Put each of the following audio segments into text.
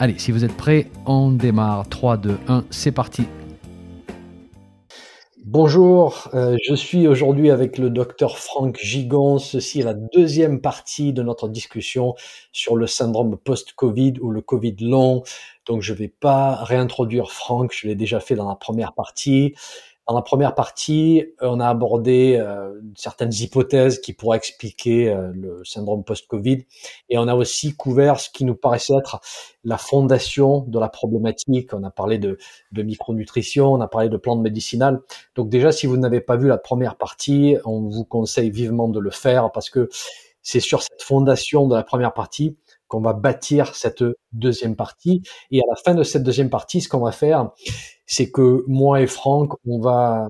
Allez, si vous êtes prêts, on démarre. 3, 2, 1, c'est parti. Bonjour, euh, je suis aujourd'hui avec le docteur Franck Gigon. Ceci est la deuxième partie de notre discussion sur le syndrome post-Covid ou le Covid long. Donc je ne vais pas réintroduire Franck, je l'ai déjà fait dans la première partie. Dans la première partie, on a abordé euh, certaines hypothèses qui pourraient expliquer euh, le syndrome post-Covid, et on a aussi couvert ce qui nous paraissait être la fondation de la problématique. On a parlé de, de micronutrition, on a parlé de plantes médicinales. Donc déjà, si vous n'avez pas vu la première partie, on vous conseille vivement de le faire parce que c'est sur cette fondation de la première partie qu'on va bâtir cette deuxième partie. Et à la fin de cette deuxième partie, ce qu'on va faire, c'est que moi et Franck, on va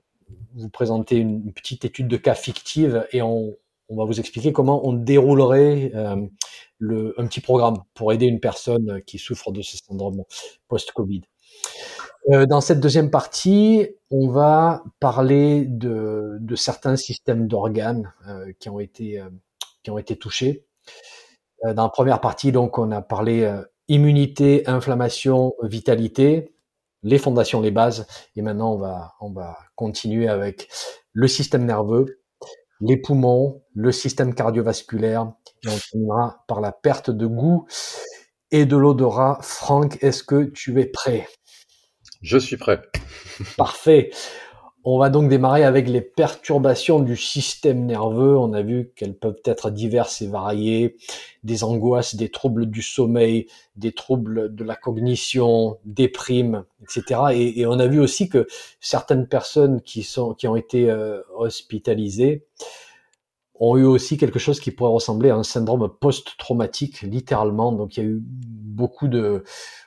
vous présenter une petite étude de cas fictive et on, va vous expliquer comment on déroulerait euh, un petit programme pour aider une personne qui souffre de ce syndrome post-Covid. Euh, dans cette deuxième partie, on va parler de, de certains systèmes d'organes euh, qui ont été qui ont été touchés. dans la première partie, donc, on a parlé immunité, inflammation, vitalité les fondations, les bases. Et maintenant, on va, on va continuer avec le système nerveux, les poumons, le système cardiovasculaire. Et on terminera par la perte de goût et de l'odorat. Franck, est-ce que tu es prêt? Je suis prêt. Parfait. On va donc démarrer avec les perturbations du système nerveux. On a vu qu'elles peuvent être diverses et variées, des angoisses, des troubles du sommeil, des troubles de la cognition, des primes, etc. Et, on a vu aussi que certaines personnes qui sont qui ont été euh, hospitalisées ont eu aussi quelque chose qui pourrait ressembler à un syndrome post-traumatique, littéralement. Donc il y a eu beaucoup de,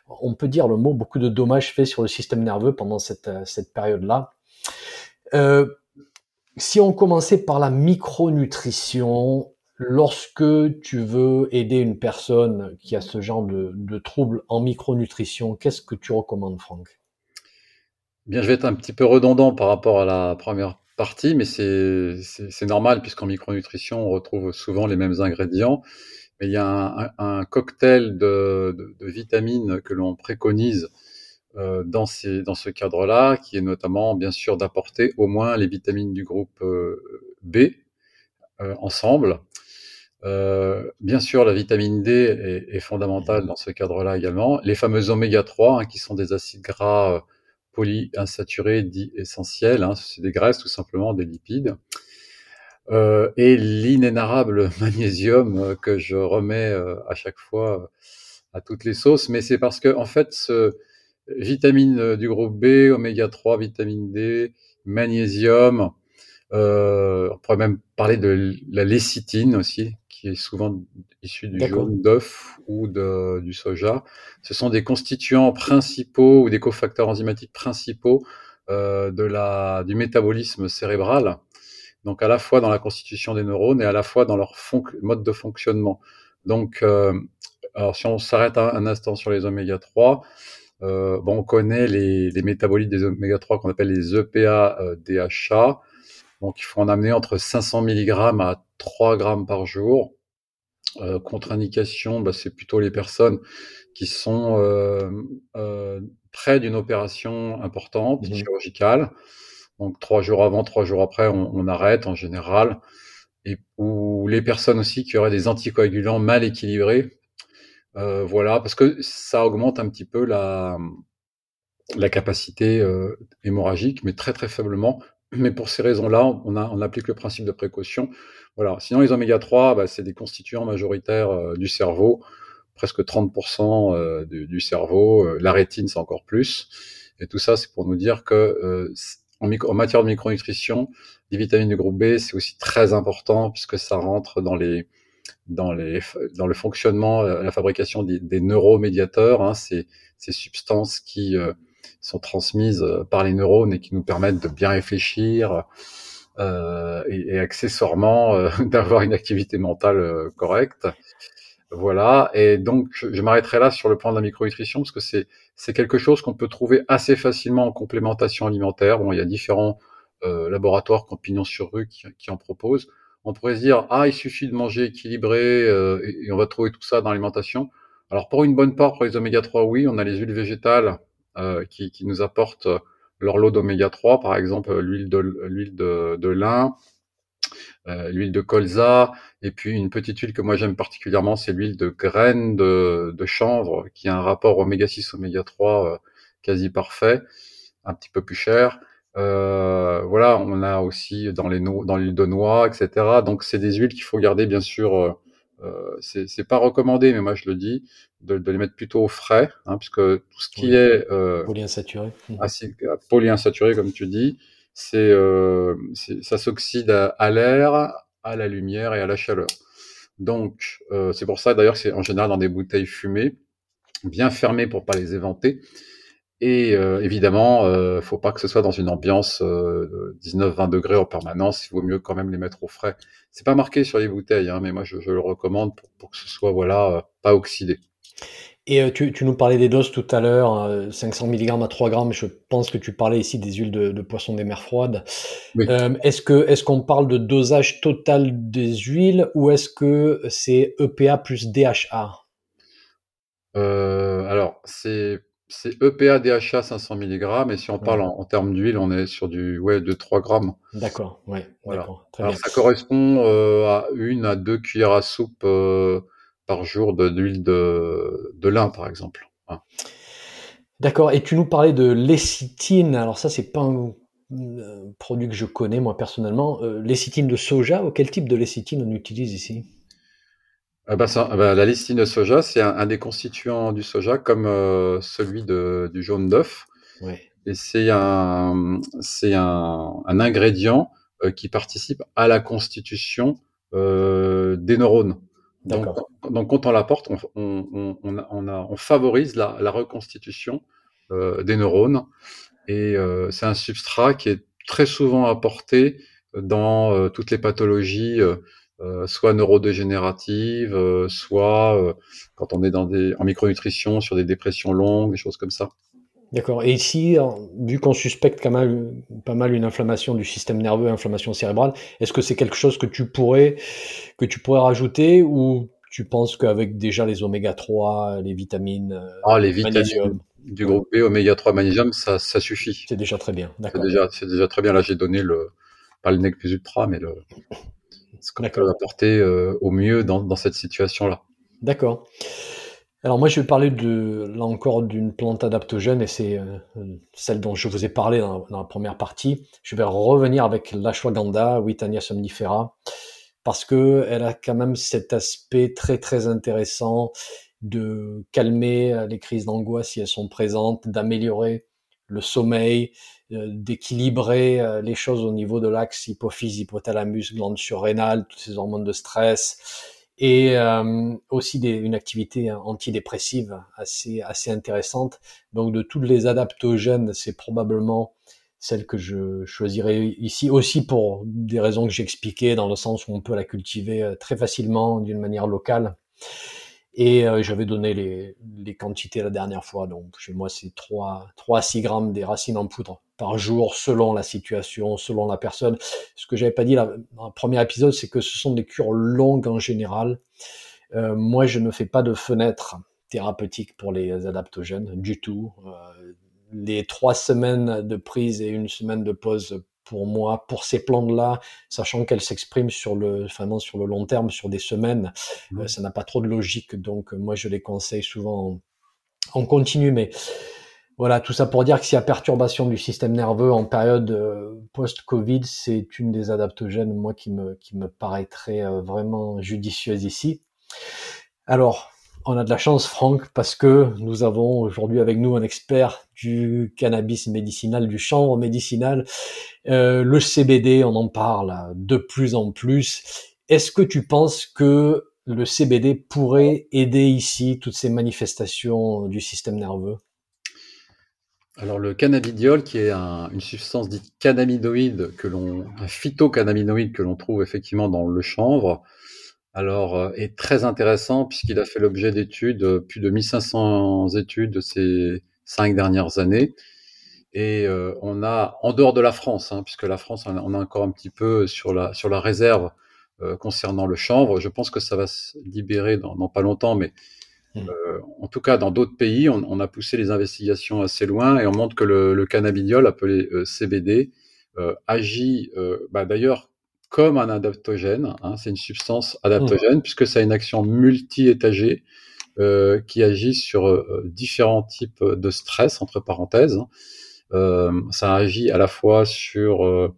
on peut dire le mot, beaucoup de dommages faits sur le système nerveux pendant cette, cette période-là. Euh, si on commençait par la micronutrition, lorsque tu veux aider une personne qui a ce genre de, de trouble en micronutrition, qu'est-ce que tu recommandes, Franck? Bien, je vais être un petit peu redondant par rapport à la première partie, mais c'est normal puisqu'en micronutrition, on retrouve souvent les mêmes ingrédients. Mais il y a un, cocktail de, vitamines que l'on préconise dans, ces, dans ce cadre-là, qui est notamment bien sûr d'apporter au moins les vitamines du groupe euh, B euh, ensemble. bien sûr, la vitamine D est, est fondamentale dans ce cadre-là également. Les fameux oméga 3, hein, qui sont des acides gras polyinsaturés dits essentiels, hein, c'est des graisses tout simplement, des lipides. Euh, et l'inénarrable magnésium que je remets à chaque fois à toutes les sauces, mais c'est parce que en fait ce, vitamines euh, du groupe B, oméga 3, vitamine D, magnésium. Euh, on pourrait même parler de la lécithine aussi, qui est souvent issue du jaune d'œuf ou de, du soja. Ce sont des constituants principaux ou des cofacteurs enzymatiques principaux euh, de la, du métabolisme cérébral. Donc à la fois dans la constitution des neurones et à la fois dans leur mode de fonctionnement. Donc, euh, alors si on s'arrête un, un, instant sur les oméga 3, euh, bon, on connaît les, les métabolites des oméga 3 qu'on appelle les EPA euh, DHA. Donc, il faut en amener entre 500 mg à 3 grammes par jour. Euh, contre-indication, bah, c'est plutôt les personnes qui sont euh, euh près d'une opération importante, mmh chirurgicale. Donc, trois jours avant, trois jours après, on, on, arrête en général. Et ou les personnes aussi qui auraient des anticoagulants mal équilibrés, euh, voilà, parce que ça augmente un petit peu la, la capacité euh, hémorragique, mais très très faiblement. Mais pour ces raisons-là, on, a, on applique le principe de précaution. Voilà. Sinon, les oméga 3, bah, c'est des constituants majoritaires euh, du cerveau, presque 30% du, du, cerveau. la rétine, c'est encore plus. Et tout ça, c'est pour nous dire que en, en, matière de micronutrition, les vitamines du groupe B, c'est aussi très important puisque ça rentre dans les dans, les, dans le fonctionnement, euh, la fabrication des, des neuromédiateurs, hein, ces, ces, substances qui, euh, sont transmises par les neurones et qui nous permettent de bien réfléchir et, et, accessoirement d'avoir une activité mentale correcte. Voilà, et donc je, m'arrêterai là sur le plan de la micronutrition parce que c'est c'est quelque chose qu'on peut trouver assez facilement en complémentation alimentaire. Bon, il y a différents euh, laboratoires compagnons sur rue qui, qui, en proposent. On pourrait se dire ah il suffit de manger équilibré euh, et, on va trouver tout ça dans l'alimentation. Alors pour une bonne part pour les oméga 3 oui, on a les huiles végétales euh, qui, qui, nous apportent leur lot d'oméga 3, par exemple l'huile de l'huile de, lin, euh, l'huile de colza, et puis une petite huile que moi j'aime particulièrement, c'est l'huile de graines de, de, chanvre, qui a un rapport oméga 6, oméga 3 euh, quasi parfait, un petit peu plus cher. Euh, voilà, on a aussi dans les dans l'huile de noix, etc. Donc c'est des huiles qu'il faut garder bien sûr. Euh, euh c'est pas recommandé, mais moi je le dis, de, de les mettre plutôt au frais, hein, puisque tout ce qui est euh, polyinsaturé, acide, polyinsaturé comme tu dis, euh, c'est, ça s'oxyde à, l'air, à la lumière et à la chaleur. Donc, euh, c'est pour ça d'ailleurs c'est en général dans des bouteilles fumées, bien fermées pour pas les éventer. Et euh, évidemment, euh, faut pas que ce soit dans une ambiance euh, 19-20 degrés en permanence. Il vaut mieux quand même les mettre au frais. C'est pas marqué sur les bouteilles, hein, mais moi je, je le recommande pour, pour, que ce soit voilà euh, pas oxydé. Et euh, tu, tu, nous parlais des doses tout à l'heure, 500 mg à 3 grammes. Je pense que tu parlais ici des huiles de, de poisson des mers froides. Oui. Euh, est-ce que est-ce qu'on parle de dosage total des huiles ou est-ce que c'est EPA plus DHA euh, Alors c'est c'est EPA DHA 500 mg et si on parle en, en, termes d'huile, on est sur du ouais de 3 grammes. D'accord, ouais. Voilà. Alors ça correspond euh, à une à deux cuillères à soupe euh, par jour d'huile de, de lin, par exemple. D'accord. Et tu nous parlais de lécithine. Alors ça, c'est pas un, produit que je connais moi personnellement. Euh, lécithine de soja. Ou quel type de lécithine on utilise ici? Ah bah ça, bah la lécithine de soja, c'est un, un, des constituants du soja, comme euh, celui de, du jaune d'œuf. Ouais. Et c'est un, c'est un, un ingrédient euh, qui participe à la constitution euh, des neurones. Donc, donc, quand on l'apporte, on, on, on, on, on favorise la, la reconstitution euh, des neurones. Et euh, c'est un substrat qui est très souvent apporté dans toutes les pathologies, euh, soit neurodégénératives, euh, soit quand on est dans des, en micronutrition, sur des dépressions longues, des choses comme ça. D'accord. Et ici, vu qu'on suspecte quand même pas mal une inflammation du système nerveux, inflammation cérébrale, est-ce que c'est quelque chose que tu pourrais que tu pourrais rajouter ou tu penses qu'avec déjà les oméga 3, les vitamines, ah, les vitamines du groupe B, oméga 3, magnésium, ça, ça suffit. C'est déjà très bien. C'est déjà, c'est déjà très bien. Là, j'ai donné le pas le nec plus ultra, mais le ce qu'on peut apporter euh, au mieux dans, dans cette situation-là. D'accord. Alors moi, je vais parler de, là encore d'une plante adaptogène et c'est euh, celle dont je vous ai parlé dans, la première partie. Je vais revenir avec l'ashwagandha, Witania somnifera, parce que elle a quand même cet aspect très très intéressant de calmer les crises d'angoisse si elles sont présentes, d'améliorer le sommeil, euh, d'équilibrer euh, les choses au niveau de l'axe hypophyse, hypothalamus, glande surrénale, toutes ces hormones de stress, et euh, aussi des, une activité antidépressive assez assez intéressante. Donc de toutes les adaptogènes, c'est probablement celle que je choisirais ici aussi pour des raisons que j'ai expliquées dans le sens où on peut la cultiver très facilement d'une manière locale. Et euh, j'avais donné les, les, quantités la dernière fois. Donc chez moi, c'est 3, 3 à 6 grammes des racines en poudre par jour selon la situation, selon la personne. Ce que j'avais pas dit dans le premier épisode, c'est que ce sont des cures longues en général. Euh, moi, je ne fais pas de fenêtre thérapeutique pour les adaptogènes du tout. Euh, les trois semaines de prise et une semaine de pause pour moi, pour ces plantes-là, sachant qu'elles s'expriment sur le, vraiment sur le long terme, sur des semaines, euh, ça n'a pas trop de logique. Donc, euh, moi, je les conseille souvent en, continu. Mais voilà, tout ça pour dire que s'il y a perturbation du système nerveux en période euh, post-Covid, c'est une des adaptogènes, moi, qui me, qui me paraîtrait vraiment judicieuse ici. Alors, on a de la chance, Franck, parce que nous avons aujourd'hui avec nous un expert du cannabis médicinal, du chanvre médicinal. Euh, le CBD, on en parle de plus en plus. Est-ce que tu penses que le CBD pourrait aider ici toutes ces manifestations du système nerveux? Alors le cannabidiol, qui est une substance dite cannabinoïde, que un phytocannabinoïde que l'on trouve effectivement dans le chanvre, alors euh, est très intéressant puisqu'il a fait l'objet d'études, euh, plus de 1500 études de ces cinq dernières années. Et euh, on a, en dehors de la France, hein, puisque la France, on a encore un petit peu sur la, sur la réserve concernant le chanvre. Je pense que ça va se libérer dans, dans pas longtemps, mais Mmh. Euh, en tout cas, dans d'autres pays, on, a poussé les investigations assez loin et on montre que le, cannabidiol, appelé euh, CBD, euh, agit bah, d'ailleurs comme un adaptogène. Hein, c'est une substance adaptogène mmh. puisque ça a une action multi-étagée qui agit sur différents types de stress, entre parenthèses. ça agit à la fois sur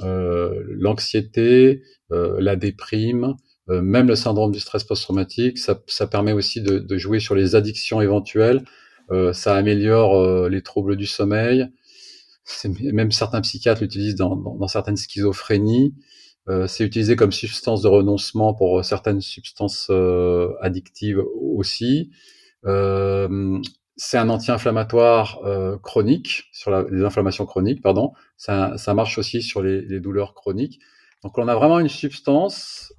l'anxiété, la déprime, euh, même le syndrome du stress post-traumatique, ça, ça, permet aussi de, de, jouer sur les addictions éventuelles. Euh, ça améliore euh, les troubles du sommeil. Même certains psychiatres l'utilisent dans, dans, dans, certaines schizophrénies. Euh, c'est utilisé comme substance de renoncement pour certaines substances addictives aussi. c'est un anti-inflammatoire chronique sur la, les inflammations chroniques, pardon. Ça, ça marche aussi sur les, les douleurs chroniques. Donc on a vraiment une substance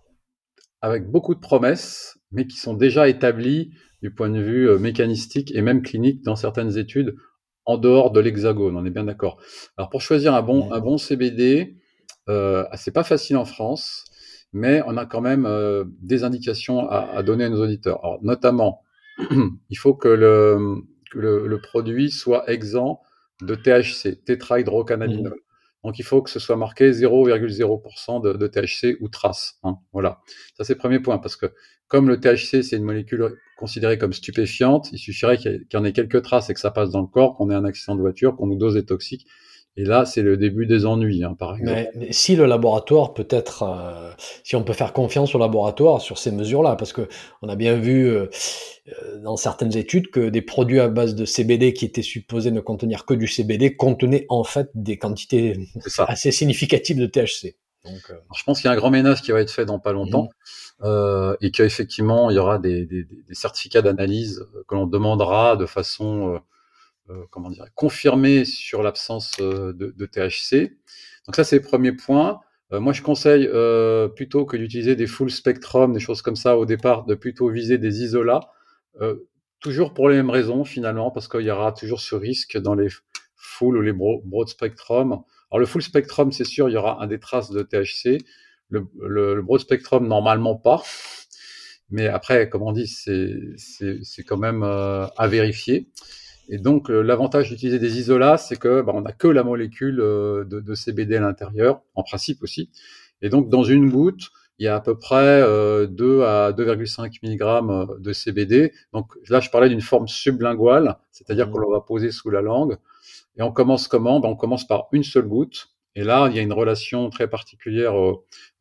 avec beaucoup de promesses, mais qui sont déjà établies du point de vue euh, mécanistique et même clinique dans certaines études en dehors de l'hexagone. On est bien d'accord. Alors pour choisir un bon, un bon CBD, euh, c'est pas facile en France, mais on a quand même euh, des indications à, à, donner à nos auditeurs. Alors, notamment, il faut que le, que le, le, produit soit exempt de THC, tétrahydrocannabinol. Mmh. Donc il faut que ce soit marqué 0,0% de, de, THC ou trace. Hein, voilà, ça c'est le premier point parce que comme le THC c'est une molécule considérée comme stupéfiante, il suffirait qu'il y en ait quelques traces et que ça passe dans le corps, qu'on ait un accident de voiture, qu'on nous dose des toxiques et là, c'est le début des ennuis, hein, par exemple. Mais, si le laboratoire peut être, euh, si on peut faire confiance au laboratoire sur ces mesures-là, parce que on a bien vu euh, euh, dans certaines études que des produits à base de CBD qui étaient supposés ne contenir que du CBD contenaient en fait des quantités assez significatives de THC. Donc, je pense qu'il y a un grand ménage qui va être fait dans pas longtemps. Mmh. et qu'effectivement, il y aura des, des, des certificats d'analyse que l'on demandera de façon comment dire, confirmé sur l'absence euh, de, THC. Donc ça, c'est le premier point. Euh, moi, je conseille plutôt que d'utiliser des full spectrum, des choses comme ça au départ, de plutôt viser des isolats, toujours pour les mêmes raisons finalement, parce qu'il y aura toujours ce risque dans les full ou les broad spectrum. Alors le full spectrum, c'est sûr, il y aura un des traces de THC. Le broad spectrum, normalement pas. Mais après, comme on dit, c'est quand même à vérifier. Et donc, euh, l'avantage d'utiliser des isolats, c'est que bah, on n'a que la molécule euh, de, de, CBD à l'intérieur, en principe aussi. Et donc, dans une goutte, il y a à peu près euh, 2 à 2,5 mg euh, de CBD. Donc là, je parlais d'une forme sublinguale, c'est-à-dire mmh. qu'on va poser sous la langue. Et on commence comment? Ben, On commence par une seule goutte. Et là, il y a une relation très particulière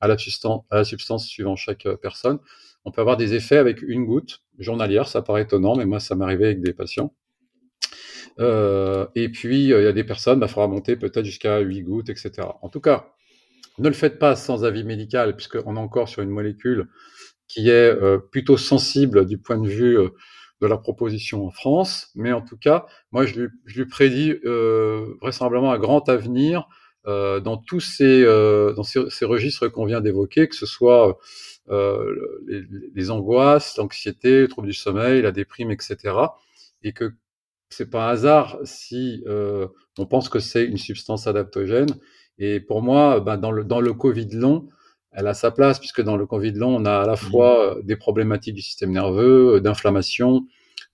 à, la substance, à la substance suivant chaque personne. On peut avoir des effets avec une goutte journalière, ça paraît étonnant, mais moi, ça m'arrivait avec des patients. Euh, et puis, euh, il y a des personnes, il bah, faudra monter peut-être jusqu'à 8 gouttes, etc. En tout cas, ne le faites pas sans avis médical, puisqu'on est encore sur une molécule qui est euh, plutôt sensible du point de vue euh, de la proposition en France. Mais en tout cas, moi, je lui, je lui prédis euh, vraisemblablement un grand avenir dans tous ces, dans ces, ces registres qu'on vient d'évoquer, que ce soit les, les, angoisses, l'anxiété, le trouble du sommeil, la déprime, etc. Et que c'est pas un hasard si euh, on pense que c'est une substance adaptogène. Et pour moi, ben, dans, le, dans le Covid long, elle a sa place, puisque dans le Covid long, on a à la mmh. fois des problématiques du système nerveux, d'inflammation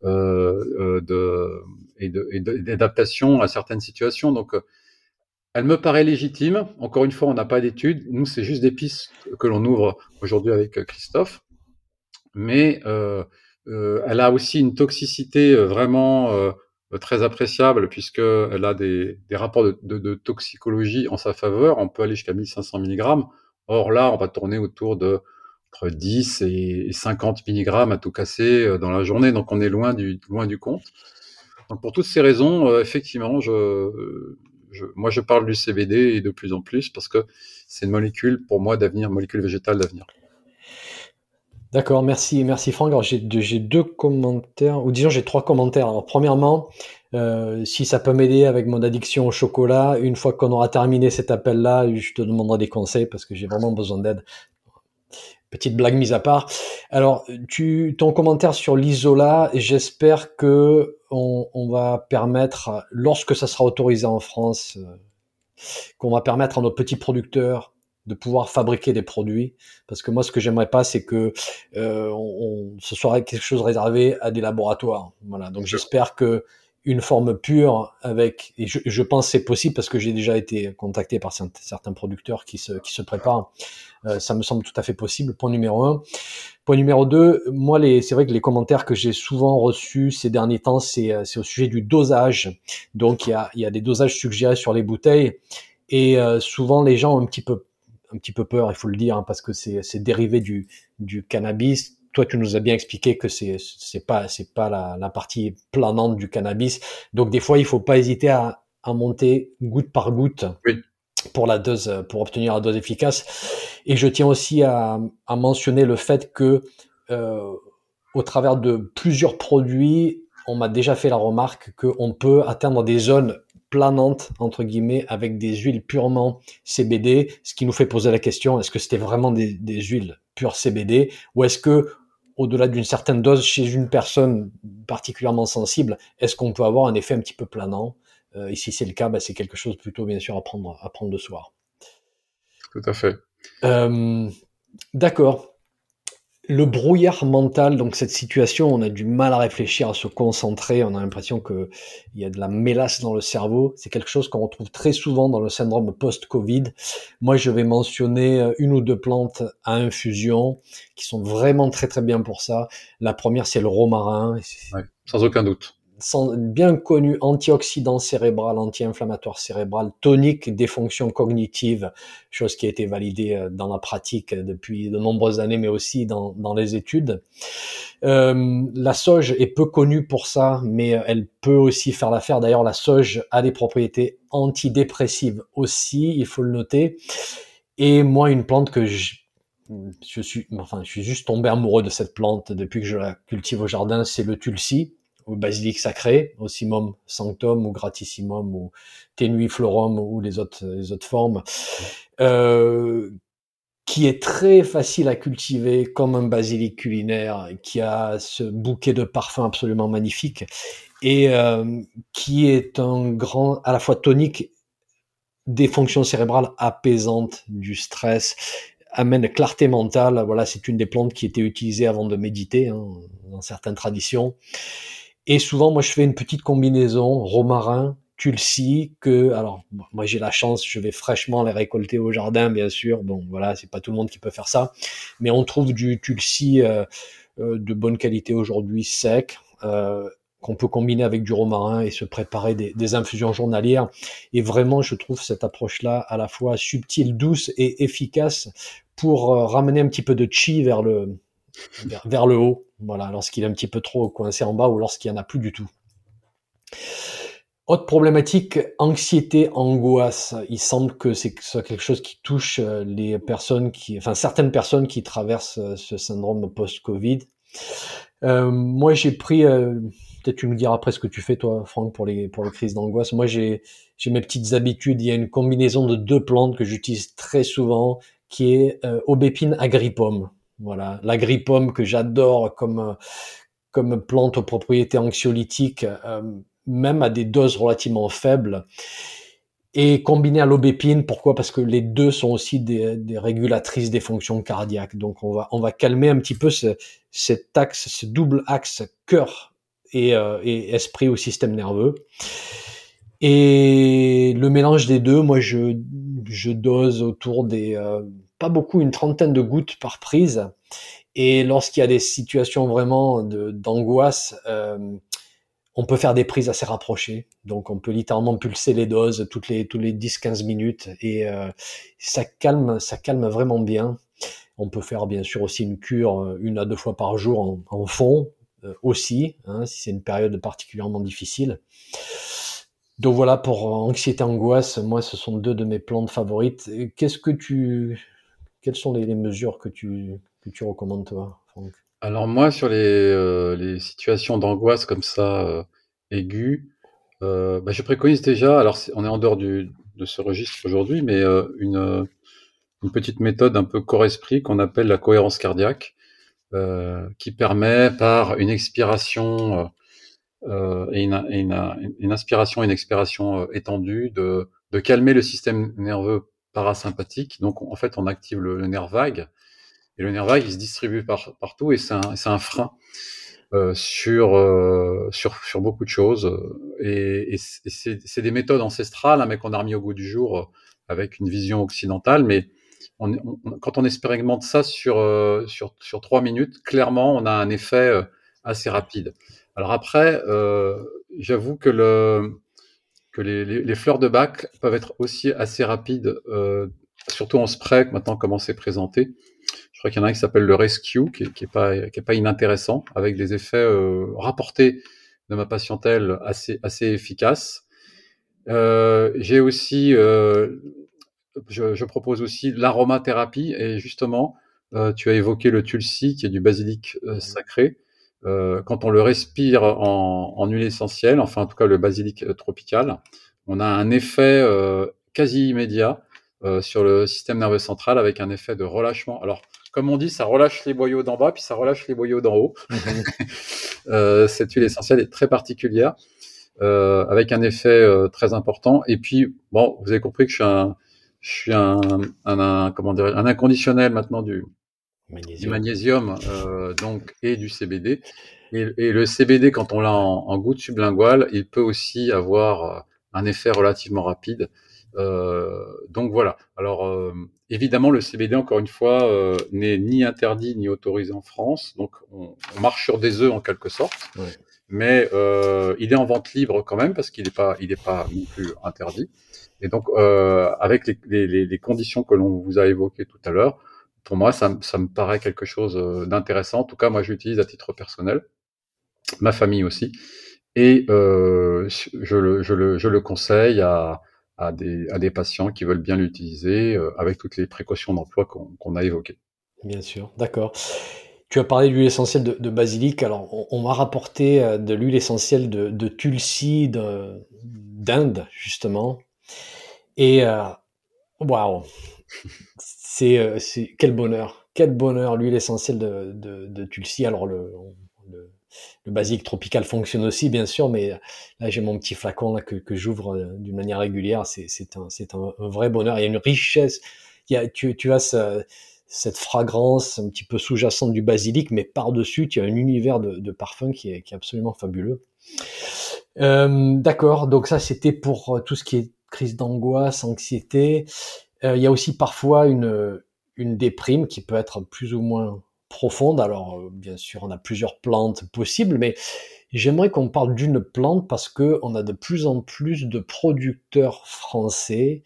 euh, de, et d'adaptation à certaines situations. Donc, elle me paraît légitime. Encore une fois, on n'a pas d'études. Nous, c'est juste des pistes que l'on ouvre aujourd'hui avec Christophe. Mais euh, euh, elle a aussi une toxicité euh, vraiment euh, très appréciable puisqu'elle a des, rapports de, toxicologie en sa faveur. On peut aller jusqu'à 1500 mg. Or là, on va tourner autour de entre 10 et 50 mg à tout casser dans la journée. Donc on est loin du, loin du compte. Donc pour toutes ces raisons, effectivement, je, je, moi je parle du CBD et de plus en plus parce que c'est une molécule pour moi d'avenir, molécule végétale d'avenir. D'accord, merci, merci Franck. Alors j'ai deux, commentaires, ou disons j'ai trois commentaires. Alors premièrement, euh, si ça peut m'aider avec mon addiction au chocolat, une fois qu'on aura terminé cet appel-là, je te demanderai des conseils parce que j'ai vraiment besoin d'aide. Petite blague mise à part. Alors, tu, ton commentaire sur l'isola, j'espère que on, va permettre, lorsque ça sera autorisé en France, euh, qu'on va permettre à nos petits producteurs de pouvoir fabriquer des produits. Parce que moi, ce que j'aimerais pas, c'est que euh, on, ce soit quelque chose réservé à des laboratoires. Voilà. Donc j'espère que une forme pure avec et je, je pense c'est possible parce que j'ai déjà été contacté par certains producteurs qui se qui se préparent. Euh, ça me semble tout à fait possible. Point numéro un. Point numéro deux. Moi, les c'est vrai que les commentaires que j'ai souvent reçus ces derniers temps, c'est c'est au sujet du dosage. Donc il y a il y a des dosages suggérés sur les bouteilles et euh, souvent les gens ont un petit peu un petit peu peur, il faut le dire, hein, parce que c'est dérivé du, du cannabis. Toi, tu nous as bien expliqué que c'est c'est pas c'est pas la, la, partie planante du cannabis. Donc des fois, il faut pas hésiter à, à monter goutte par goutte pour la dose pour obtenir la dose efficace. Et je tiens aussi à, à mentionner le fait que euh, au travers de plusieurs produits, on m'a déjà fait la remarque qu'on peut atteindre des zones planante, entre guillemets, avec des huiles purement CBD, ce qui nous fait poser la question, est-ce que c'était vraiment des, huiles pures CBD, ou est-ce que, au-delà d'une certaine dose chez une personne particulièrement sensible, est-ce qu'on peut avoir un effet un petit peu planant? Euh, Et si c'est le cas, bah, c'est quelque chose plutôt, bien sûr, à prendre, à prendre de soir. Tout à fait. Euh, d'accord le brouillard mental, donc cette situation, on a du mal à réfléchir, à se concentrer, on a l'impression qu'il y a de la mélasse dans le cerveau. C'est quelque chose qu'on retrouve très souvent dans le syndrome post-Covid. Moi, je vais mentionner euh, une ou deux plantes à infusion qui sont vraiment très très bien pour ça. La première, c'est le romarin. sans aucun doute bien connu antioxydant cérébral, anti-inflammatoire cérébral, tonique des fonctions cognitives, chose qui a été validée euh, dans la pratique depuis de nombreuses années, mais aussi dans, dans les études. Euh, la sauge est peu connue pour ça, mais elle peut aussi faire l'affaire. D'ailleurs, la sauge a des propriétés antidépressives aussi, il faut le noter. Et moi, une plante que je, je suis, enfin, je suis juste tombé amoureux de cette plante depuis que je la cultive au jardin, c'est le tulsi basilic sacré, simum sanctum ou gratissimum ou tenuiflorum ou les autres, les autres formes, euh, qui est très facile à cultiver comme un basilic culinaire, qui a ce bouquet de parfums absolument magnifique et euh, qui est un grand, à la fois tonique des fonctions cérébrales apaisantes du stress amène clarté mentale. Voilà, c'est une des plantes qui était utilisée avant de méditer hein, dans certaines traditions. Et souvent, moi, je fais une petite combinaison romarin, tulsi, que, alors, moi, j'ai la chance, je vais fraîchement les récolter au jardin, bien sûr. Bon, voilà, c'est pas tout le monde qui peut faire ça. Mais on trouve du tulsi euh, euh, de bonne qualité aujourd'hui, sec, euh, qu'on peut combiner avec du romarin et se préparer des, infusions journalières. Et vraiment, je trouve cette approche-là à la fois subtile, douce et efficace pour ramener un petit peu de chi vers le, vers, le haut, voilà, lorsqu'il est un petit peu trop coincé en bas ou lorsqu'il n'y en a plus du tout. Autre problématique, anxiété, angoisse. Il semble que c'est quelque chose qui touche euh, les personnes qui, enfin certaines personnes qui traversent euh, ce syndrome post-Covid. Euh, moi, j'ai pris, peut-être tu me diras après ce que tu fais toi, Franck, pour les crises d'angoisse. Moi, j'ai j'ai mes petites habitudes. Il y a une combinaison de deux plantes que j'utilise très souvent, qui est aubépine agrippum. Voilà, l'agrippome que j'adore comme comme plante aux propriétés anxiolytiques, euh, même à des doses relativement faibles. Et combiné à l'aubépine, pourquoi? Parce que les deux sont aussi des, des, régulatrices des fonctions cardiaques. Donc on va on va calmer un petit peu ce, cet axe, ce double axe cœur et, euh, et esprit au système nerveux. Et le mélange des deux, moi je je dose autour des euh, pas beaucoup, une trentaine de gouttes par prise. Et lorsqu'il y a des situations vraiment d'angoisse, euh, on peut faire des prises assez rapprochées. Donc on peut littéralement pulser les doses toutes les, tous les 10-15 minutes et euh, ça calme, ça calme vraiment bien. On peut faire bien sûr aussi une cure euh, une à deux fois par jour en, fond aussi, hein, si c'est une période particulièrement difficile. Donc voilà pour anxiété angoisse, moi ce sont deux de mes plantes favorites. Qu'est-ce que tu quelles sont les, mesures que tu, que tu recommandes, toi, Alors moi, sur les, les situations d'angoisse comme ça, aiguës, bah, je préconise déjà, alors on est en dehors du, de ce registre aujourd'hui, mais une, une petite méthode un peu corps-esprit qu'on appelle la cohérence cardiaque, euh, qui permet par une expiration euh, et, une, une, une, inspiration et une expiration étendue de, de, calmer le système nerveux parasympathique. Donc en fait, on active le, nerf vague et le nerf vague il se distribue par, partout et c'est un, un, frein. Euh, sur, euh, sur, sur beaucoup de choses. Et, et c'est des méthodes ancestrales, hein, mais qu'on a remis au goût du jour euh, avec une vision occidentale. Mais on, quand on expérimente ça sur, euh, sur, sur trois minutes, clairement, on a un effet assez rapide. Alors après, j'avoue que, le, que les, les, les, fleurs de bac peuvent être aussi assez rapides, surtout en spray, maintenant comment c'est présenté. Je crois qu'il y en a un qui s'appelle le Rescue, qui, qui est pas qui est pas inintéressant, avec des effets euh, rapportés de ma patientèle assez assez efficaces. Euh, J'ai aussi, euh, je, je, propose aussi l'aromathérapie et justement, euh, tu as évoqué le tulsi, qui est du basilic euh, sacré. Euh, quand on le respire en, en, huile essentielle, enfin en tout cas le basilic tropical, on a un effet quasi immédiat sur le système nerveux central avec un effet de relâchement. Alors comme on dit, ça relâche les boyaux d'en bas, puis ça relâche les boyaux d'en haut. Euh, cette huile essentielle est très particulière, euh, avec un effet euh, très important. Et puis, bon, vous avez compris que je suis un, je suis un, un, un comment dire, un inconditionnel maintenant du magnésium, du magnésium euh, donc et du CBD. Et, et, le CBD, quand on l'a en, en goutte sublinguale, il peut aussi avoir euh, un effet relativement rapide. Euh, donc voilà. Alors euh, évidemment, le CBD, encore une fois, euh, n'est ni interdit ni autorisé en France. Donc on, on marche sur des œufs en quelque sorte. Mais il est en vente libre quand même parce qu'il n'est pas, il n'est pas non plus interdit. Et donc avec les, les, les, conditions que l'on vous a évoquées tout à l'heure, pour moi, ça, me paraît quelque chose d'intéressant. En tout cas, moi, j'utilise à titre personnel, ma famille aussi, et euh, je, le, conseille à, des, patients qui veulent bien l'utiliser euh, avec toutes les précautions d'emploi qu'on a évoquées. Bien sûr, d'accord. Tu as parlé de l'huile essentielle de, basilic. Alors, on, m'a rapporté euh, de l'huile essentielle de, tulsi d'Inde, justement. Et euh, waouh, c'est euh, quel bonheur, quel bonheur l'huile essentielle de, de, de, tulsi. Alors, le, le le basique tropical fonctionne aussi, bien sûr, mais là, j'ai mon petit flacon là, que, que j'ouvre euh, d'une manière régulière. C'est un, un, vrai bonheur. Il y a une richesse. Il y a, tu, tu as ce, cette fragrance un petit peu sous-jacente du basilic, mais par-dessus, tu as un univers de, de parfum qui est, qui est, absolument fabuleux. Euh, D'accord, donc ça, c'était pour euh, tout ce qui est crise d'angoisse, anxiété. Euh, il y a aussi parfois une, une déprime qui peut être plus ou moins profonde. Alors, euh, bien sûr, on a plusieurs plantes possibles, mais j'aimerais qu'on parle d'une plante parce que on a de plus en plus de producteurs français.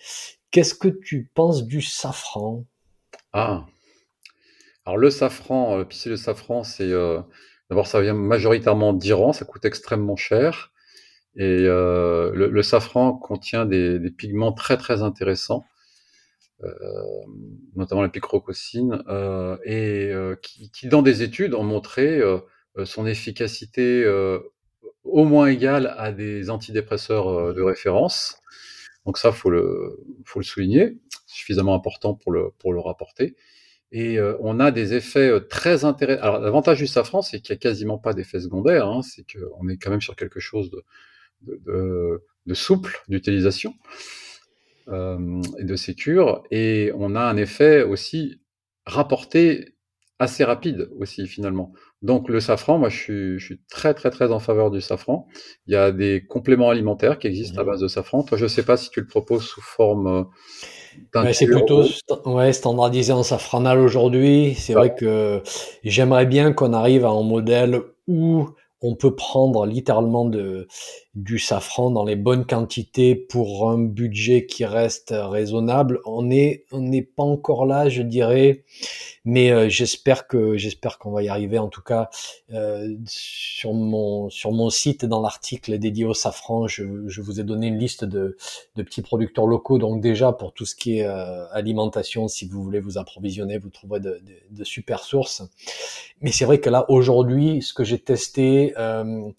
Qu'est-ce que tu penses du safran? Ah, alors le safran, euh, pisser le safran, c'est d'abord ça vient majoritairement d'Iran, ça coûte extrêmement cher. Et le, le, safran contient des, des, pigments très très intéressants. Euh, notamment la picrococine, euh, et euh, qui, qui, dans des études, ont montré son efficacité au moins égale à des antidépresseurs de référence. Donc ça, faut le, faut le souligner, suffisamment important pour le, pour le rapporter. Et euh, on a des effets très intéressants. Alors l'avantage du safran, c'est qu'il n'y a quasiment pas d'effets secondaires. Hein, c'est qu'on est quand même sur quelque chose de, de, de, souple d'utilisation et de sécure. Et on a un effet aussi rapporté assez rapide aussi finalement. Donc le safran, moi je suis, je suis, très très très en faveur du safran. Il y a des compléments alimentaires qui existent mmh. à base de safran. Toi, je ne sais pas si tu le proposes sous forme euh, Ouais, c'est plutôt ouais, standardisé en safranal aujourd'hui. C'est vrai que j'aimerais bien qu'on arrive à un modèle où on peut prendre littéralement du safran dans les bonnes quantités pour un budget qui reste raisonnable. On n'est pas encore là, je dirais, mais euh, j'espère que j'espère qu'on va y arriver. En tout cas, euh, sur mon sur mon site dans l'article dédié au safran, je, je, vous ai donné une liste de, de petits producteurs locaux. Donc déjà pour tout ce qui est euh, alimentation, si vous voulez vous approvisionner, vous trouverez de, de, de super sources. Mais c'est vrai que là aujourd'hui, ce que j'ai testé euh,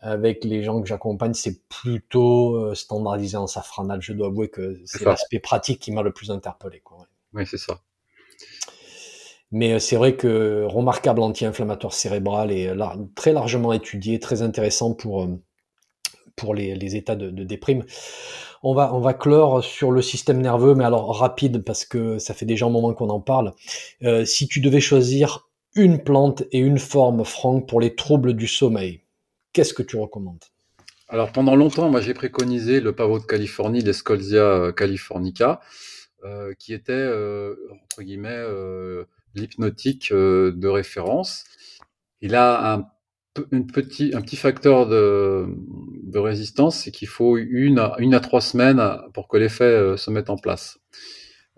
avec les gens que j'accompagne, c'est plutôt euh, standardisé en safranal. Je dois avouer que c'est l'aspect pratique qui m'a le plus interpellé. Quoi. Oui, c'est ça. Mais euh, c'est vrai que remarquable anti-inflammatoire cérébral et très largement étudié, très intéressant pour, pour les, états de, déprime. On va, on va clore sur le système nerveux, mais alors rapide parce que ça fait déjà un moment qu'on en parle. Euh, si tu devais choisir une plante et une forme, Franck, pour les troubles du sommeil, qu'est-ce que tu recommandes? Alors pendant longtemps, moi j'ai préconisé le pavot de Californie, l'Escolzia euh, californica, euh, qui était euh, entre guillemets euh, l'hypnotique euh, de référence. Il a un, une petit, un petit facteur de, de résistance, c'est qu'il faut une, une à trois semaines pour que l'effet euh, se mette en place.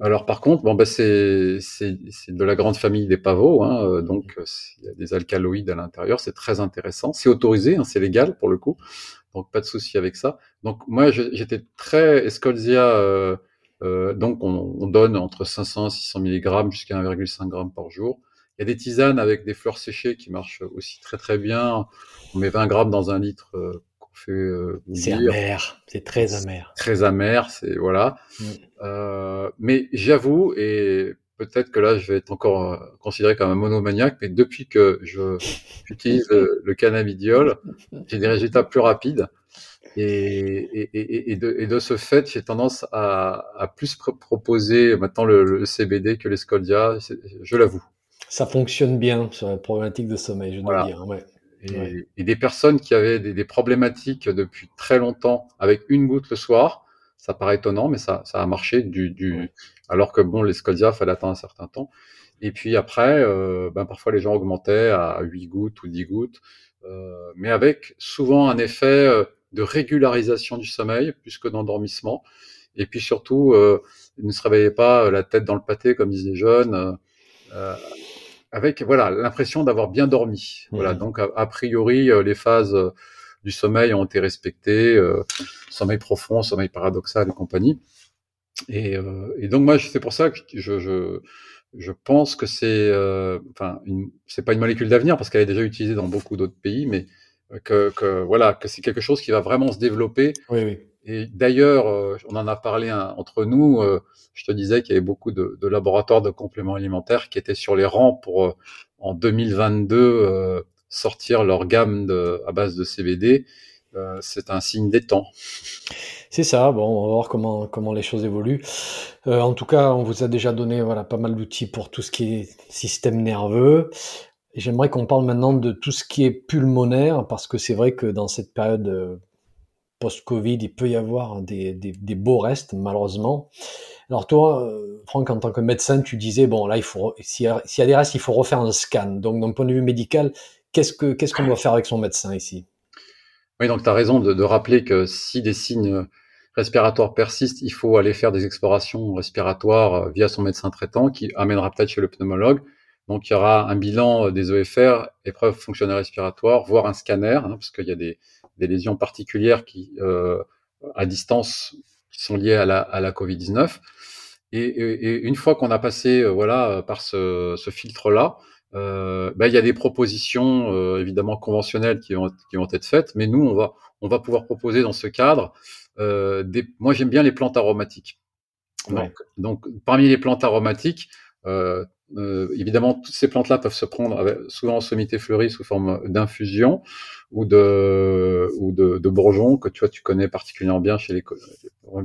Alors par contre, bon, bah, c'est de la grande famille des pavots, hein, euh, donc euh, il y a des alcaloïdes à l'intérieur, c'est très intéressant. C'est autorisé, hein, c'est légal pour le coup, donc pas de souci avec ça. Donc moi j'étais très Escolzia, euh, euh, donc on, on, donne entre 500 et 600 mg jusqu'à 1,5 g par jour. Il y a des tisanes avec des fleurs séchées qui marchent aussi très très bien. On met 20 grammes dans un litre euh, fait euh, C'est amer, c'est très amer. Très amer, c'est voilà. Mm. Euh, mais j'avoue, et peut-être que là je vais être encore euh, considéré comme un monomaniaque, mais depuis que je j'utilise le, le cannabidiol, j'ai des résultats plus rapides. Et, et, et, de, et, de, ce fait, j'ai tendance à, à plus pr proposer maintenant le, le, CBD que l'escoldia, je l'avoue. Ça fonctionne bien sur la problématique de sommeil, je dois voilà. dire. Ouais. Et, ouais. et, des personnes qui avaient des, des, problématiques depuis très longtemps avec une goutte le soir, ça paraît étonnant, mais ça, ça a marché du, du ouais. alors que bon, les Scoldia, fallait attendre un certain temps. Et puis après, euh, ben parfois les gens augmentaient à 8 gouttes ou 10 gouttes, euh, mais avec souvent un effet euh, de régularisation du sommeil plus que d'endormissement. Et puis surtout, euh, ne se réveillaient pas la tête dans le pâté, comme disent les jeunes. Euh, avec voilà l'impression d'avoir bien dormi. Mmh. Voilà, donc a, a, priori les phases du sommeil ont été respectées, euh, sommeil profond, sommeil paradoxal et compagnie. Et, euh, et donc moi c'est pour ça que je, je, je pense que c'est euh, enfin c'est pas une molécule d'avenir parce qu'elle est déjà utilisée dans beaucoup d'autres pays, mais que, que voilà que c'est quelque chose qui va vraiment se développer. Oui, oui. Et d'ailleurs, on en a parlé hein, entre nous. je te disais qu'il y avait beaucoup de, de, laboratoires de compléments alimentaires qui étaient sur les rangs pour en 2022 euh, sortir leur gamme de, à base de CBD. Euh, c'est un signe des temps. C'est ça. Bon, on va voir comment comment les choses évoluent. Euh, en tout cas, on vous a déjà donné voilà pas mal d'outils pour tout ce qui est système nerveux. J'aimerais qu'on parle maintenant de tout ce qui est pulmonaire parce que c'est vrai que dans cette période post-Covid, il peut y avoir des, des, des, beaux restes, malheureusement. Alors toi, Franck, en tant que médecin, tu disais, bon, là, il faut, s'il y, a des restes, il faut refaire un scan. Donc, d'un point de vue médical, qu'est-ce que qu'est-ce qu'on doit faire avec son médecin ici? Oui, donc tu as raison de, de, rappeler que si des signes respiratoires persistent, il faut aller faire des explorations respiratoires via son médecin traitant qui amènera peut-être chez le pneumologue. Donc, il y aura un bilan des EFR, épreuve fonctionnelle respiratoire, voire un scanner, hein, parce qu'il y a des, des lésions particulières qui, euh, à distance, qui sont liées à la, à la Covid-19. Et, et, et, une fois qu'on a passé, euh, voilà, par ce, ce filtre-là, euh, ben, il y a des propositions euh, évidemment conventionnelles qui vont, qui vont être faites, mais nous, on va, on va pouvoir proposer dans ce cadre. Euh, des, moi, j'aime bien les plantes aromatiques. Donc, ouais. donc, parmi les plantes aromatiques, euh, euh, évidemment, toutes ces plantes-là peuvent se prendre avec, souvent en sommité fleurie sous forme d'infusion ou de ou de, de bourgeons que tu vois tu connais particulièrement bien chez les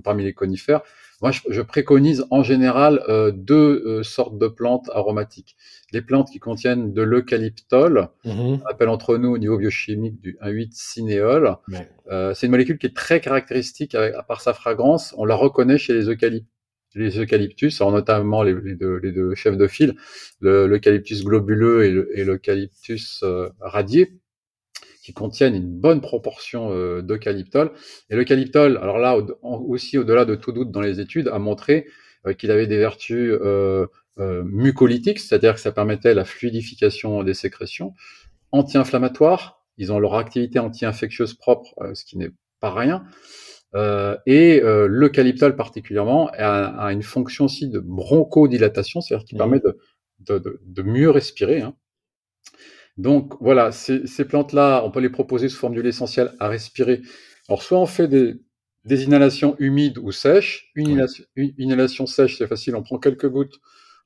parmi les conifères. Moi, je, je préconise en général euh, deux euh, sortes de plantes aromatiques. Les plantes qui contiennent de l'eucalyptol, mm -hmm. on appelle entre nous au niveau biochimique du 1,8-cinéol. Ouais. Euh, c'est une molécule qui est très caractéristique avec, à part sa fragrance. On la reconnaît chez les eucalyptus les eucalyptus, notamment les, deux, les deux, chefs de file, l'eucalyptus globuleux et l'eucalyptus euh, radié, qui contiennent une bonne proportion euh, d'eucalyptol. Et l'eucalyptol, alors là aussi au-delà de tout doute dans les études, a montré euh, qu'il avait des vertus mucolytiques, c'est-à-dire que ça permettait la fluidification des sécrétions, anti-inflammatoires, ils ont leur activité anti-infectieuse propre, ce qui n'est pas rien. Euh, et euh, l'eucalyptol particulièrement a, a, une fonction aussi de bronchodilatation, c'est-à-dire qui mmh. permet de, de, de, mieux respirer. Hein. Donc voilà, ces, ces plantes-là, on peut les proposer sous forme d'huile essentielle à respirer. Alors soit on fait des, des inhalations humides ou sèches. Une, inhalation, une inhalation sèche, c'est facile, on prend quelques gouttes,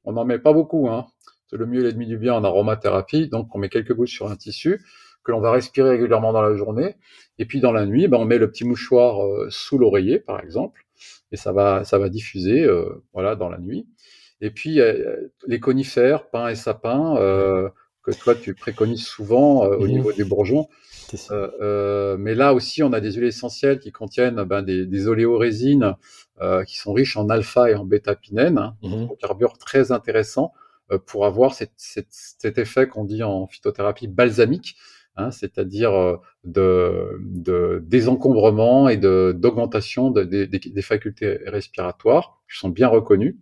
on n'en met pas beaucoup, hein. c'est le mieux et l'ennemi du bien en aromathérapie, donc on met quelques gouttes sur un tissu que l'on va respirer régulièrement dans la journée. Et puis dans la nuit, ben, on met le petit mouchoir euh, sous l'oreiller, par exemple, et ça va, ça va diffuser euh, voilà, dans la nuit. Et puis les conifères, pins et sapins, euh, que toi tu préconises souvent au mmh niveau des bourgeons. mais là aussi, on a des huiles essentielles qui contiennent ben, des, des oléorésines qui sont riches en alpha et en bêta-pinène, hein, mmh carbure très intéressant pour avoir cet effet qu'on dit en phytothérapie balsamique, Hein, c'est-à-dire euh, de, désencombrement et d'augmentation de, des facultés respiratoires, qui sont bien reconnues.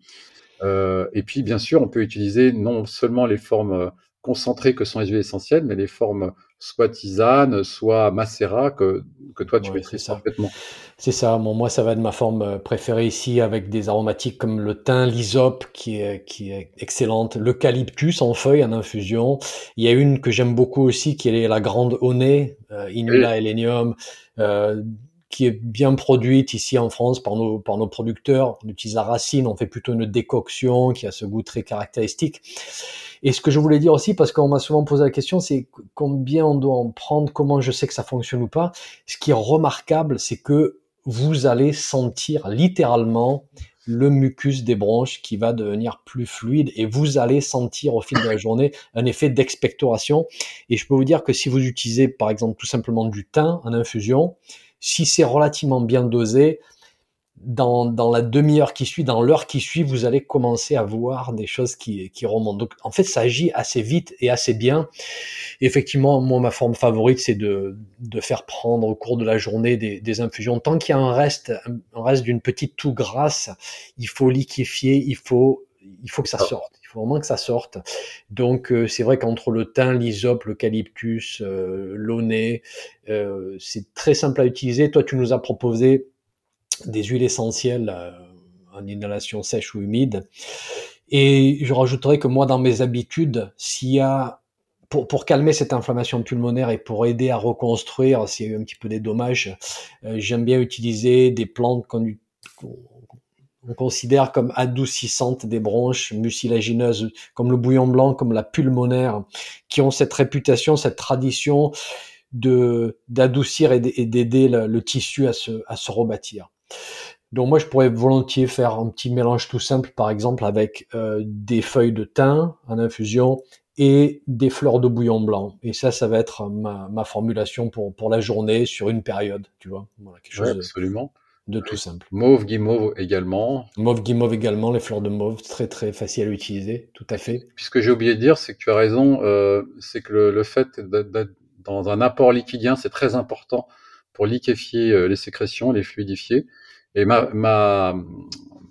Euh, et puis, bien sûr, on peut utiliser non seulement les formes euh, concentrées que sont les huiles essentielles, mais les formes soit tisane, soit macérat que, que toi tu maîtrises parfaitement. C'est ça. Bon, moi, ça va être ma forme euh, préférée ici avec des aromatiques comme le thym, l'hysope qui est, qui est excellente, l'eucalyptus en feuilles en infusion. Il y a une que j'aime beaucoup aussi qui est la grande Oné, euh, Inula Elenium, euh, qui est bien produite ici en France par nos, par nos producteurs. On utilise la racine, on fait plutôt une décoction qui a ce goût très caractéristique. Et ce que je voulais dire aussi, parce qu'on m'a souvent posé la question, c'est combien on doit en prendre, comment je sais que ça fonctionne ou pas. Ce qui est remarquable, c'est que vous allez sentir littéralement le mucus des bronches qui va devenir plus fluide et vous allez sentir au fil de la journée un effet d'expectoration. Et je peux vous dire que si vous utilisez par exemple tout simplement du thym en infusion, si c'est relativement bien dosé, dans, dans la demi-heure qui suit, dans l'heure qui suit, vous allez commencer à voir des choses qui, qui remontent. Donc, en fait, ça agit assez vite et assez bien. effectivement, moi, ma forme favorite, c'est de, de faire prendre au cours de la journée des, des infusions. Tant qu'il y a un reste, un reste d'une petite toux grasse, il faut liquéfier, il faut, il faut que ça sorte. Faut vraiment que ça sorte. Donc, euh, c'est vrai qu'entre le thym, l'hysope, l'eucalyptus, euh, l'oné, euh, c'est très simple à utiliser. Toi, tu nous as proposé des huiles essentielles euh, en inhalation sèche ou humide. Et je rajouterais que moi, dans mes habitudes, s'il y a pour, pour, calmer cette inflammation pulmonaire et pour aider à reconstruire s'il y a eu un petit peu des dommages, j'aime bien utiliser des plantes qu'on on considère comme adoucissantes des bronches mucilagineuses, comme le bouillon blanc, comme la pulmonaire, qui ont cette réputation, cette tradition de d'adoucir et d'aider le, le, tissu à se, à se rebâtir. Donc moi, je pourrais volontiers faire un petit mélange tout simple, par exemple avec euh, des feuilles de thym en infusion et des fleurs de bouillon blanc. Et ça, ça va être ma, ma formulation pour, pour la journée sur une période, tu vois. Voilà, quelque chose absolument. De, tout simple. Mauve, guimauve également. Mauve, guimauve également, les fleurs de mauve, très très facile à utiliser, tout à fait. Puisque j'ai oublié de dire, c'est que tu as raison, euh, c'est que le, le fait d'être dans un apport liquidien, c'est très important pour liquéfier euh, les sécrétions, les fluidifier. Et ma, ma,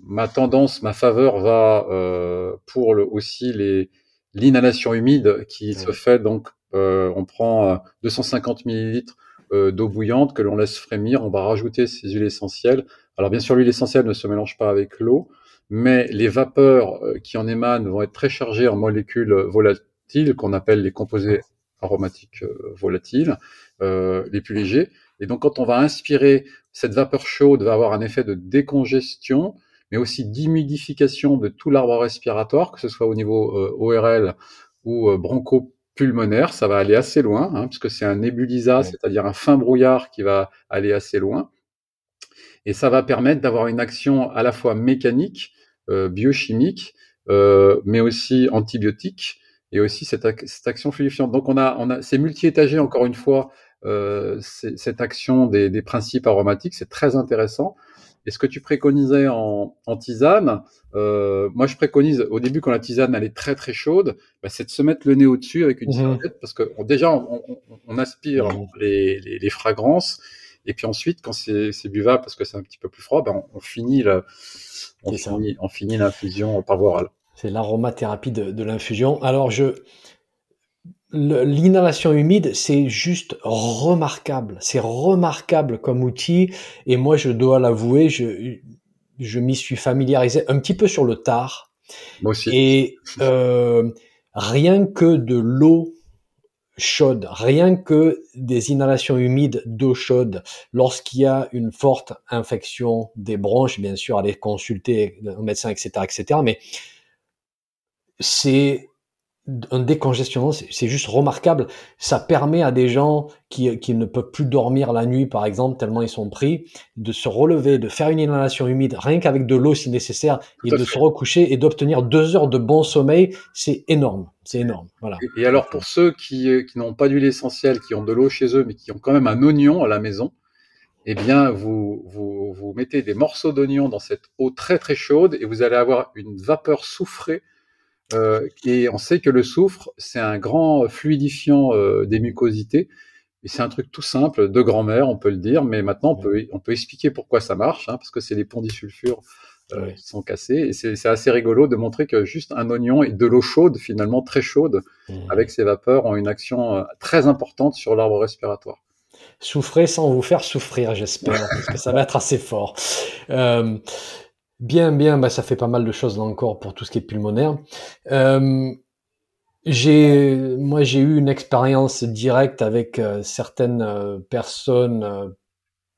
ma tendance, ma faveur va euh, pour le, aussi les l'inhalation humide qui se fait donc euh, on prend 250 euh, millilitres euh, d'eau bouillante que l'on laisse frémir, on va rajouter ces huiles essentielles. Alors bien sûr l'huile essentielle ne se mélange pas avec l'eau, mais les vapeurs qui en émanent vont être très chargées en molécules volatiles qu'on appelle les composés aromatiques volatiles, les plus légers. Et donc, quand on va inspirer, cette vapeur chaude va avoir un effet de décongestion, mais aussi d'humidification de tout l'arbre respiratoire, que ce soit au niveau euh, ORL ou euh, bronchopulmonaire. Ça va aller assez loin, hein, puisque c'est un nébulisa, c'est-à-dire un fin brouillard qui va aller assez loin. Et ça va permettre d'avoir une action à la fois mécanique, euh, biochimique, euh, mais aussi antibiotique, et aussi cette, cette action fluidifiante. Donc on a, on a, c'est multi-étagé encore une fois euh, cette action des, des, principes aromatiques, c'est très intéressant. Et ce que tu préconisais en, en tisane, euh, moi je préconise au début quand la tisane elle est très très chaude, bah, c'est de se mettre le nez au-dessus avec une Mhm. serviette parce que on- déjà on, on- on aspire Mhm. les, les, les fragrances et puis ensuite quand c'est buvable parce que c'est un petit peu plus froid, ben on, finit on finit, on finit l'infusion par voie orale. C'est l'aromathérapie de, de l'infusion. Alors, je, l'inhalation humide, c'est juste remarquable. C'est remarquable comme outil. Et moi, je dois l'avouer, je, je m'y suis familiarisé un petit peu sur le tard. Moi aussi. Et euh, rien que de l'eau chaude, rien que des inhalations humides d'eau chaude, lorsqu'il y a une forte infection des bronches, bien sûr, aller consulter un médecin, etc., etc. Mais c'est un décongestionnement, c'est juste remarquable. Ça permet à des gens qui, qui ne peuvent plus dormir la nuit, par exemple, tellement ils sont pris, de se relever, de faire une inhalation humide, rien qu'avec de l'eau si nécessaire, et de fait. se recoucher et d'obtenir deux heures de bon sommeil. C'est énorme, c'est énorme. Voilà. Et- Et alors pour ceux qui, euh, qui n'ont pas d'huile essentielle, qui ont de l'eau chez eux, mais qui ont quand même un oignon à la maison, eh bien vous, vous, vous mettez des morceaux d'oignon dans cette eau très très chaude et vous allez avoir une vapeur soufrée. Euh, et on sait que le soufre, c'est un grand fluidifiant euh, des mucosités. Et c'est un truc tout simple, de grand-mère, on peut le dire, mais maintenant on peut, on peut expliquer pourquoi ça marche, hein, parce que c'est les ponts disulfures euh, qui sont cassés. Et c'est assez rigolo de montrer que juste un oignon et de l'eau chaude, finalement très chaude, Mhm. avec ces vapeurs, ont une action très importante sur l'arbre respiratoire. Souffrez sans vous faire souffrir, j'espère, parce que ça va être assez fort. Euh, bien, bien, bah, ça fait pas mal de choses là encore pour tout ce qui est pulmonaire. Euh, j'ai, moi, j'ai eu une expérience directe avec euh, certaines euh, personnes euh,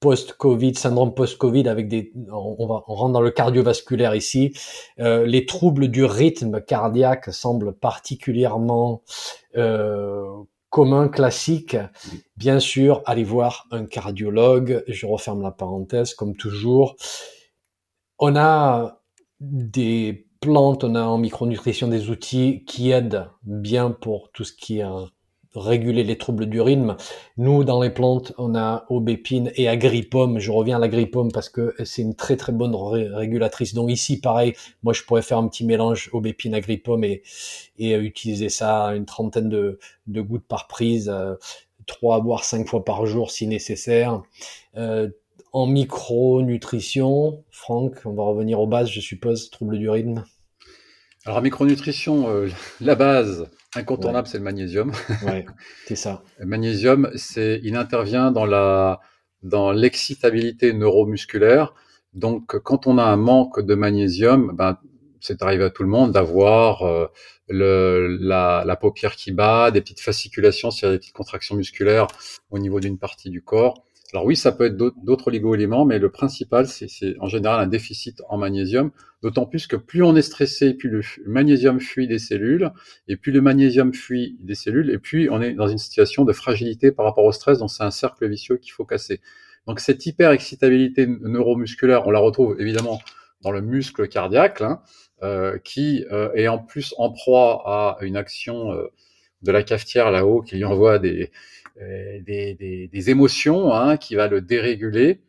post-Covid, syndrome post-Covid, avec des, on, on va, on rentre dans le cardiovasculaire ici. Euh, les troubles du rythme cardiaque semblent particulièrement euh, communs, classiques. Bien sûr, allez voir un cardiologue. Je referme la parenthèse, comme toujours. On a des plantes, on a en micronutrition des outils qui aident bien pour tout ce qui est réguler les troubles du rythme. Nous, dans les plantes, on a aubépine et agripome. Je reviens à l'agripome parce que c'est une très très bonne ré- régulatrice. Donc ici, pareil, moi je pourrais faire un petit mélange aubépine agripome et, euh, utiliser ça une trentaine de, de gouttes par prise, euh, trois voire cinq fois par jour si nécessaire. Euh, en micronutrition, Franck, on va revenir aux bases, je suppose, troubles du rythme. Alors, en micronutrition, euh, la base incontournable, c'est le magnésium. Ouais, c'est ça. Le magnésium, c'est, il intervient dans la, dans l'excitabilité neuromusculaire. Donc, quand on a un manque de magnésium, ben, c'est arrivé à tout le monde d'avoir euh, le, la, la paupière qui bat, des petites fasciculations, c'est-à-dire des petites contractions musculaires au niveau d'une partie du corps. Alors oui, ça peut être d'autres oligo-éléments, mais le principal, c'est en général un déficit en magnésium, d'autant plus que plus on est stressé, plus le magnésium fuit des cellules, et plus le magnésium fuit des cellules, et puis on est dans une situation de fragilité par rapport au stress, donc c'est un cercle vicieux qu'il faut casser. Donc cette hyper-excitabilité neuromusculaire, on la retrouve évidemment dans le muscle cardiaque, hein, euh, qui euh, est en plus en proie à une action euh, de la cafetière là-haut qui lui envoie des, des, des, des émotions, hein, qui va le déréguler.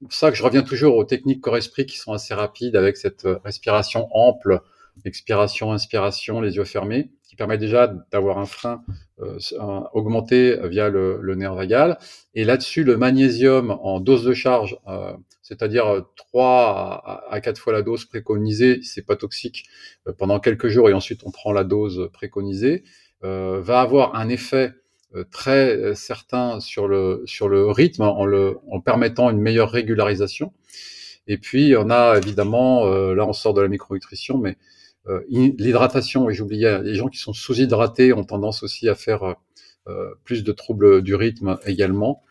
C'est pour ça que je reviens toujours aux techniques corps-esprit qui sont assez rapides avec cette euh, respiration ample, expiration, inspiration, les yeux fermés, qui permet déjà d'avoir un frein euh, augmenté via le, le nerf vagal. Et là-dessus, le magnésium en dose de charge, euh, c'est-à-dire 3 à, à 4 fois la dose préconisée, c'est pas toxique euh, pendant quelques jours et ensuite on prend la dose préconisée, euh, va avoir un effet euh, très euh, certain sur le, sur le rythme en, le, en permettant une meilleure régularisation. Et puis, on a évidemment, euh, là on sort de la micronutrition, mais euh, l'hydratation, et j'oubliais, les gens qui sont sous-hydratés ont tendance aussi à faire euh, euh, plus de troubles du rythme également.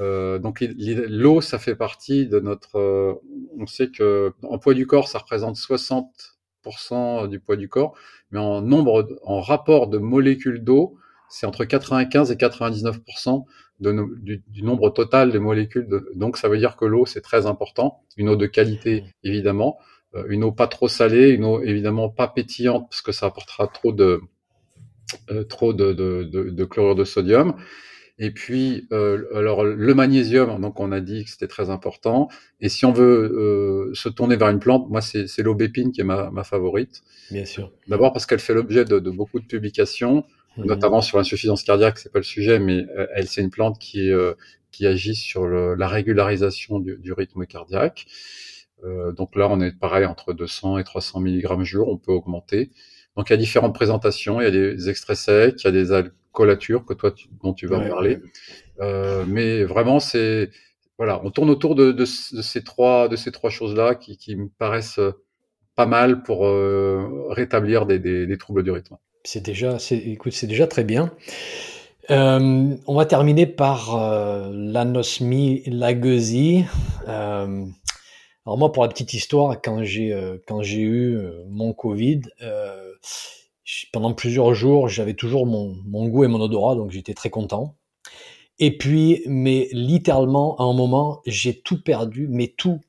Euh, donc l'eau, ça fait partie de notre... euh, on sait que en poids du corps, ça représente 60% du poids du corps, mais en nombre, en rapport de molécules d'eau, c'est entre 95 et 99% de no- du, du nombre total des molécules. De, donc ça veut dire que l'eau, c'est très important. Une eau de qualité, évidemment. Euh, une eau pas trop salée, une eau évidemment pas pétillante, parce que ça apportera trop de, euh, trop de, de, de, de chlorure de sodium. Et puis, euh, alors le magnésium, donc on a dit que c'était très important. Et si on veut euh, se tourner vers une plante, moi c'est l'aubépine qui est ma, ma, favorite. Bien sûr. D'abord parce qu'elle fait l'objet de, de, beaucoup de publications, mmh. notamment sur l'insuffisance cardiaque, c'est pas le sujet, mais euh, elle c'est une plante qui euh, qui agit sur le, la régularisation du, du, rythme cardiaque. Euh, donc là, on est pareil entre 200 et 300 mg jour, on peut augmenter. Donc il y a différentes présentations, il y a des extraits secs, il y a des alcoolatures que toi tu, dont tu vas ouais, parler. Euh, mais vraiment c'est voilà, on tourne autour de, de, de, ces trois de ces trois choses-là qui, qui, me paraissent pas mal pour euh, rétablir des, des, des, troubles du rythme. C'est déjà, écoute, c'est déjà très bien. Euh, on va terminer par euh, l'anosmie laguesie. Euh, alors moi, pour la petite histoire, quand j'ai euh, quand j'ai eu euh, mon Covid, pendant plusieurs jours, j'avais toujours mon, mon goût et mon odorat, donc j'étais très content. Et puis, mais littéralement, à un moment, j'ai tout perdu, mais tout.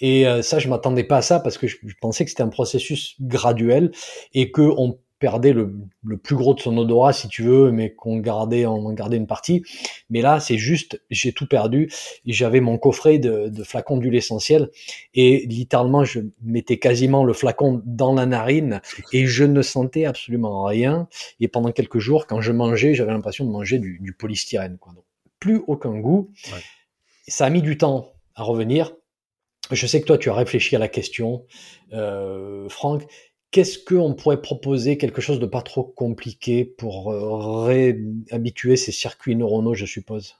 Et ça, je m'attendais pas à ça parce que je, pensais que c'était un processus graduel et que on perdait le, le, plus gros de son odorat si tu veux, mais qu'on gardait, on gardait une partie. Mais là, c'est juste, j'ai tout perdu. J'avais mon coffret de, de flacons d'huile essentielle et littéralement, je mettais quasiment le flacon dans la narine et je ne sentais absolument rien. Et pendant quelques jours, quand je mangeais, j'avais l'impression de manger du, du polystyrène. Quoi. Donc, plus aucun goût. Ouais. Ça a mis du temps à revenir. Je sais que toi, tu as réfléchi à la question, euh, Franck qu'est-ce qu'on pourrait proposer, quelque chose de pas trop compliqué pour euh, réhabituer ces circuits neuronaux, je suppose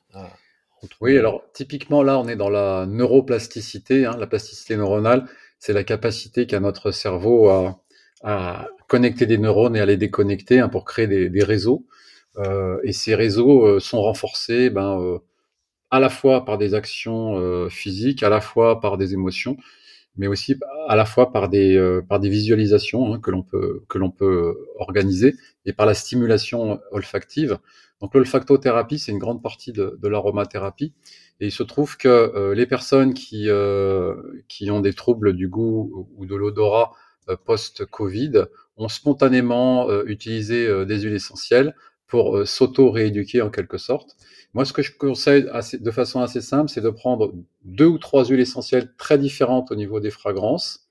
Oui, alors typiquement là, on est dans la neuroplasticité. Hein, la plasticité neuronale, c'est la capacité qu'a notre cerveau à, à, connecter des neurones et à les déconnecter hein, pour créer des, réseaux. Euh, et ces réseaux euh, sont renforcés ben, à la fois par des actions physiques, à la fois par des émotions mais aussi à la fois par des, euh, par des visualisations hein, que l'on peut, que l'on peut organiser et par la stimulation olfactive. Donc l'olfactothérapie, c'est une grande partie de, de l'aromathérapie. Et il se trouve que euh, les personnes qui, euh, qui ont des troubles du goût ou de l'odorat euh, post-Covid ont spontanément euh, utilisé euh, des huiles essentielles pour s'auto-rééduquer en quelque sorte. Moi, ce que je conseille assez, de façon assez simple, c'est de prendre deux ou trois huiles essentielles très différentes au niveau des fragrances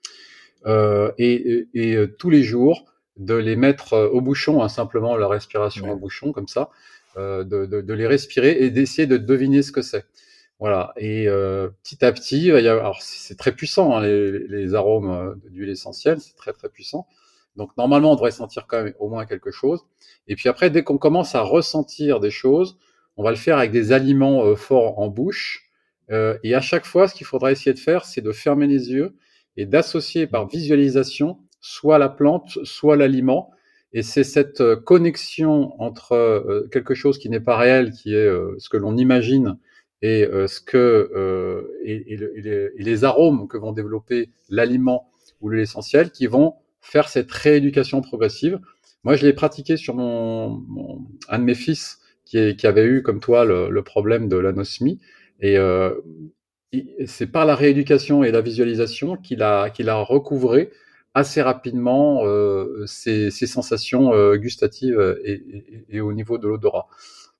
euh, et, et, et, euh, tous les jours de les mettre euh, au bouchon, hein, simplement la respiration ouais. au bouchon, comme ça, euh, de, de, de, les respirer et d'essayer de deviner ce que c'est. Voilà. Et euh, petit à petit, il y a, alors c'est très puissant, hein, les, les, arômes d'huile essentielle, c'est très très puissant. Donc normalement, on devrait sentir quand même au moins quelque chose. Et puis après, dès qu'on commence à ressentir des choses, on va le faire avec des aliments euh, forts en bouche. Euh, et à chaque fois, ce qu'il faudra essayer de faire, c'est de fermer les yeux et d'associer par visualisation soit la plante, soit l'aliment. Et c'est cette euh, connexion entre quelque chose qui n'est pas réel, qui est ce que l'on imagine, et ce que et, les, arômes que vont développer l'aliment ou l'essentiel, qui vont faire cette rééducation progressive. Moi, je l'ai pratiqué sur mon, mon, un de mes fils qui, est, qui avait eu, comme toi, le, le problème de l'anosmie. Et euh, c'est par la rééducation et la visualisation qu'il a, qu'il a recouvré assez rapidement euh, ses, ses, sensations euh, gustatives et, et, et, au niveau de l'odorat.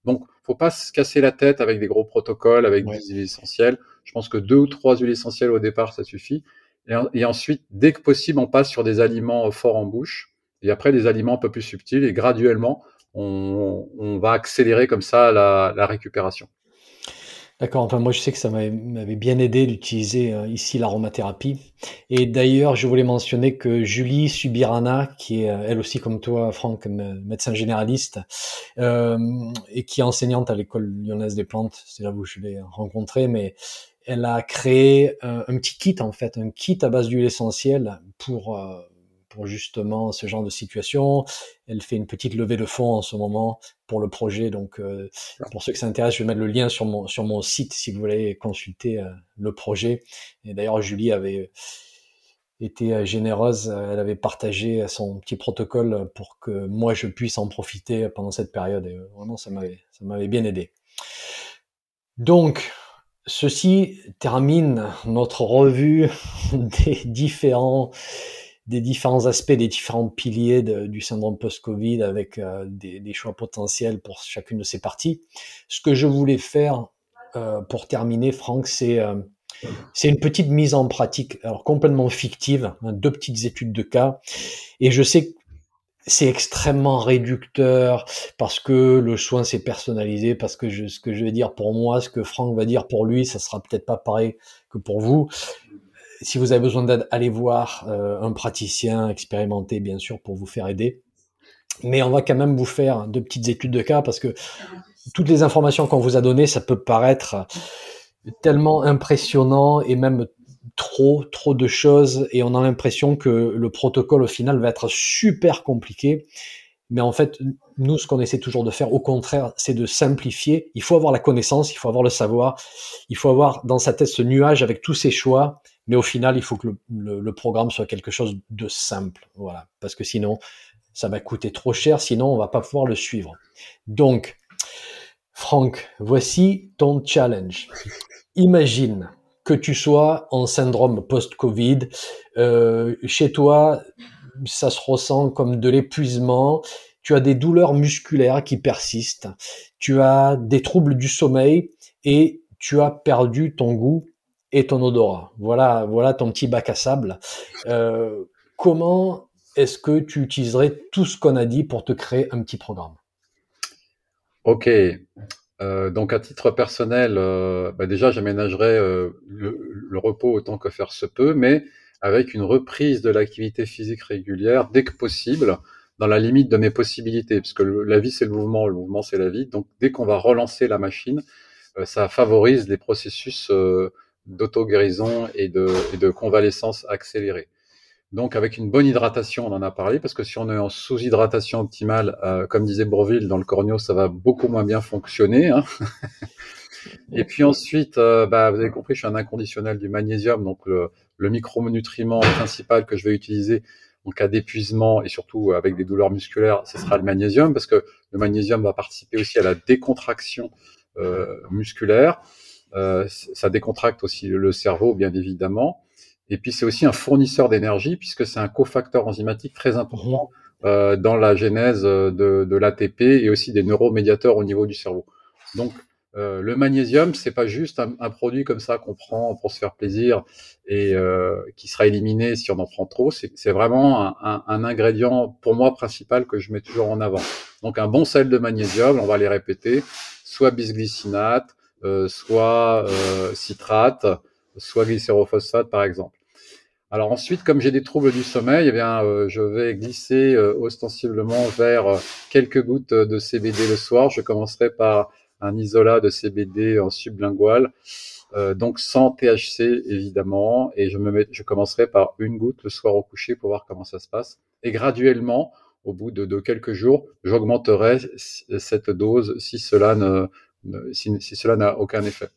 Donc, faut pas se casser la tête avec des gros protocoles, avec ouais. des huiles essentielles. Je pense que deux ou trois huiles essentielles au départ, ça suffit. Et, et, ensuite, dès que possible, on passe sur des aliments forts en bouche. Et après, des aliments un peu plus subtils. Et graduellement, on, on va accélérer comme ça la, la récupération. D'accord, enfin moi je sais que ça m'avait bien aidé d'utiliser euh, ici l'aromathérapie. Et d'ailleurs, je voulais mentionner que Julie Subirana, qui est euh, elle aussi comme toi, Franck, médecin généraliste, euh, et qui est enseignante à l'école lyonnaise des plantes, c'est là où je l'ai rencontrée, mais elle a créé un, un, petit kit en fait, un kit à base d'huile essentielle pour euh, pour justement ce genre de situation. Elle fait une petite levée de fonds en ce moment pour le projet. Donc, euh, pour ceux qui s'intéressent, je vais mettre le lien sur mon, sur mon site si vous voulez consulter euh, le projet. Et d'ailleurs, Julie avait été euh, généreuse. Elle avait partagé son petit protocole pour que moi je puisse en profiter pendant cette période. Et vraiment, ça m'avait, ça m'avait bien aidé. Donc, Ceci termine notre revue des différents des différents aspects, des différents piliers du syndrome post-Covid avec des, des, choix potentiels pour chacune de ces parties. Ce que je voulais faire pour terminer, Franck, c'est c'est une petite mise en pratique, alors complètement fictive, hein, deux petites études de cas. Et je sais que c'est extrêmement réducteur parce que le soin c'est personnalisé, parce que ce que je vais dire pour moi, ce que Franck va dire pour lui, ça sera peut-être pas pareil que pour vous. Si vous avez besoin d'aide, allez voir euh, un praticien expérimenté, bien sûr, pour vous faire aider. Mais on va quand même vous faire deux petites études de cas parce que toutes les informations qu'on vous a données, ça peut paraître tellement impressionnant et même trop, trop de choses et on a l'impression que le protocole au final va être super compliqué. Mais en fait, nous, ce qu'on essaie toujours de faire, au contraire, c'est de simplifier. Il faut avoir la connaissance, il faut avoir le savoir, il faut avoir dans sa tête ce nuage avec tous ses choix. Mais au final, il faut que le, le programme soit quelque chose de simple. Voilà. Parce que sinon, ça va coûter trop cher. Sinon, on va pas pouvoir le suivre. Donc, Franck, voici ton challenge. Imagine que tu sois en syndrome post-Covid, euh, chez toi, ça se ressent comme de l'épuisement, tu as des douleurs musculaires qui persistent, tu as des troubles du sommeil et tu as perdu ton goût et ton odorat. Voilà, voilà ton petit bac à sable. Euh, comment est-ce que tu utiliserais tout ce qu'on a dit pour te créer un petit programme? Ok, euh, donc à titre personnel, euh, bah déjà j'aménagerai le, repos autant que faire se peut, mais avec une reprise de l'activité physique régulière dès que possible, dans la limite de mes possibilités, parce que la vie c'est le mouvement, le mouvement c'est la vie. Donc dès qu'on va relancer la machine, ça favorise les processus d'auto-guérison et de, et de convalescence accélérée. Donc avec une bonne hydratation, on en a parlé, parce que si on est en sous-hydratation optimale, euh, comme disait Bourville, dans le corneau, ça va beaucoup moins bien fonctionner. Hein. et puis ensuite, euh, bah, vous avez compris, je suis un inconditionnel du magnésium, donc le, le micronutriment principal que je vais utiliser en cas d'épuisement et surtout avec des douleurs musculaires, ce sera le magnésium, parce que le magnésium va participer aussi à la décontraction euh, musculaire. Ça décontracte aussi le cerveau, bien évidemment. Et puis c'est aussi un fournisseur d'énergie puisque c'est un cofacteur enzymatique très important mhm. euh, dans la genèse euh, de, de l'ATP et aussi des neuromédiateurs au niveau du cerveau. Donc euh, le magnésium, c'est pas juste un, un, produit comme ça qu'on prend pour se faire plaisir et euh, qui sera éliminé si on en prend trop. C'est vraiment un, un, un, ingrédient pour moi principal que je mets toujours en avant. Donc un bon sel de magnésium, on va les répéter, soit bisglycinate, euh, soit euh, citrate, soit glycérophosphate par exemple. Alors ensuite, comme j'ai des troubles du sommeil, eh bien, euh, je vais glisser euh, ostensiblement vers euh, quelques gouttes de CBD le soir. Je commencerai par un isolat de CBD en sublingual, donc sans THC évidemment, et je me je commencerai par une goutte le soir au coucher pour voir comment ça se passe. Et graduellement, au bout de, de quelques jours, j'augmenterai cette dose si cela ne, si, si cela n'a aucun effet.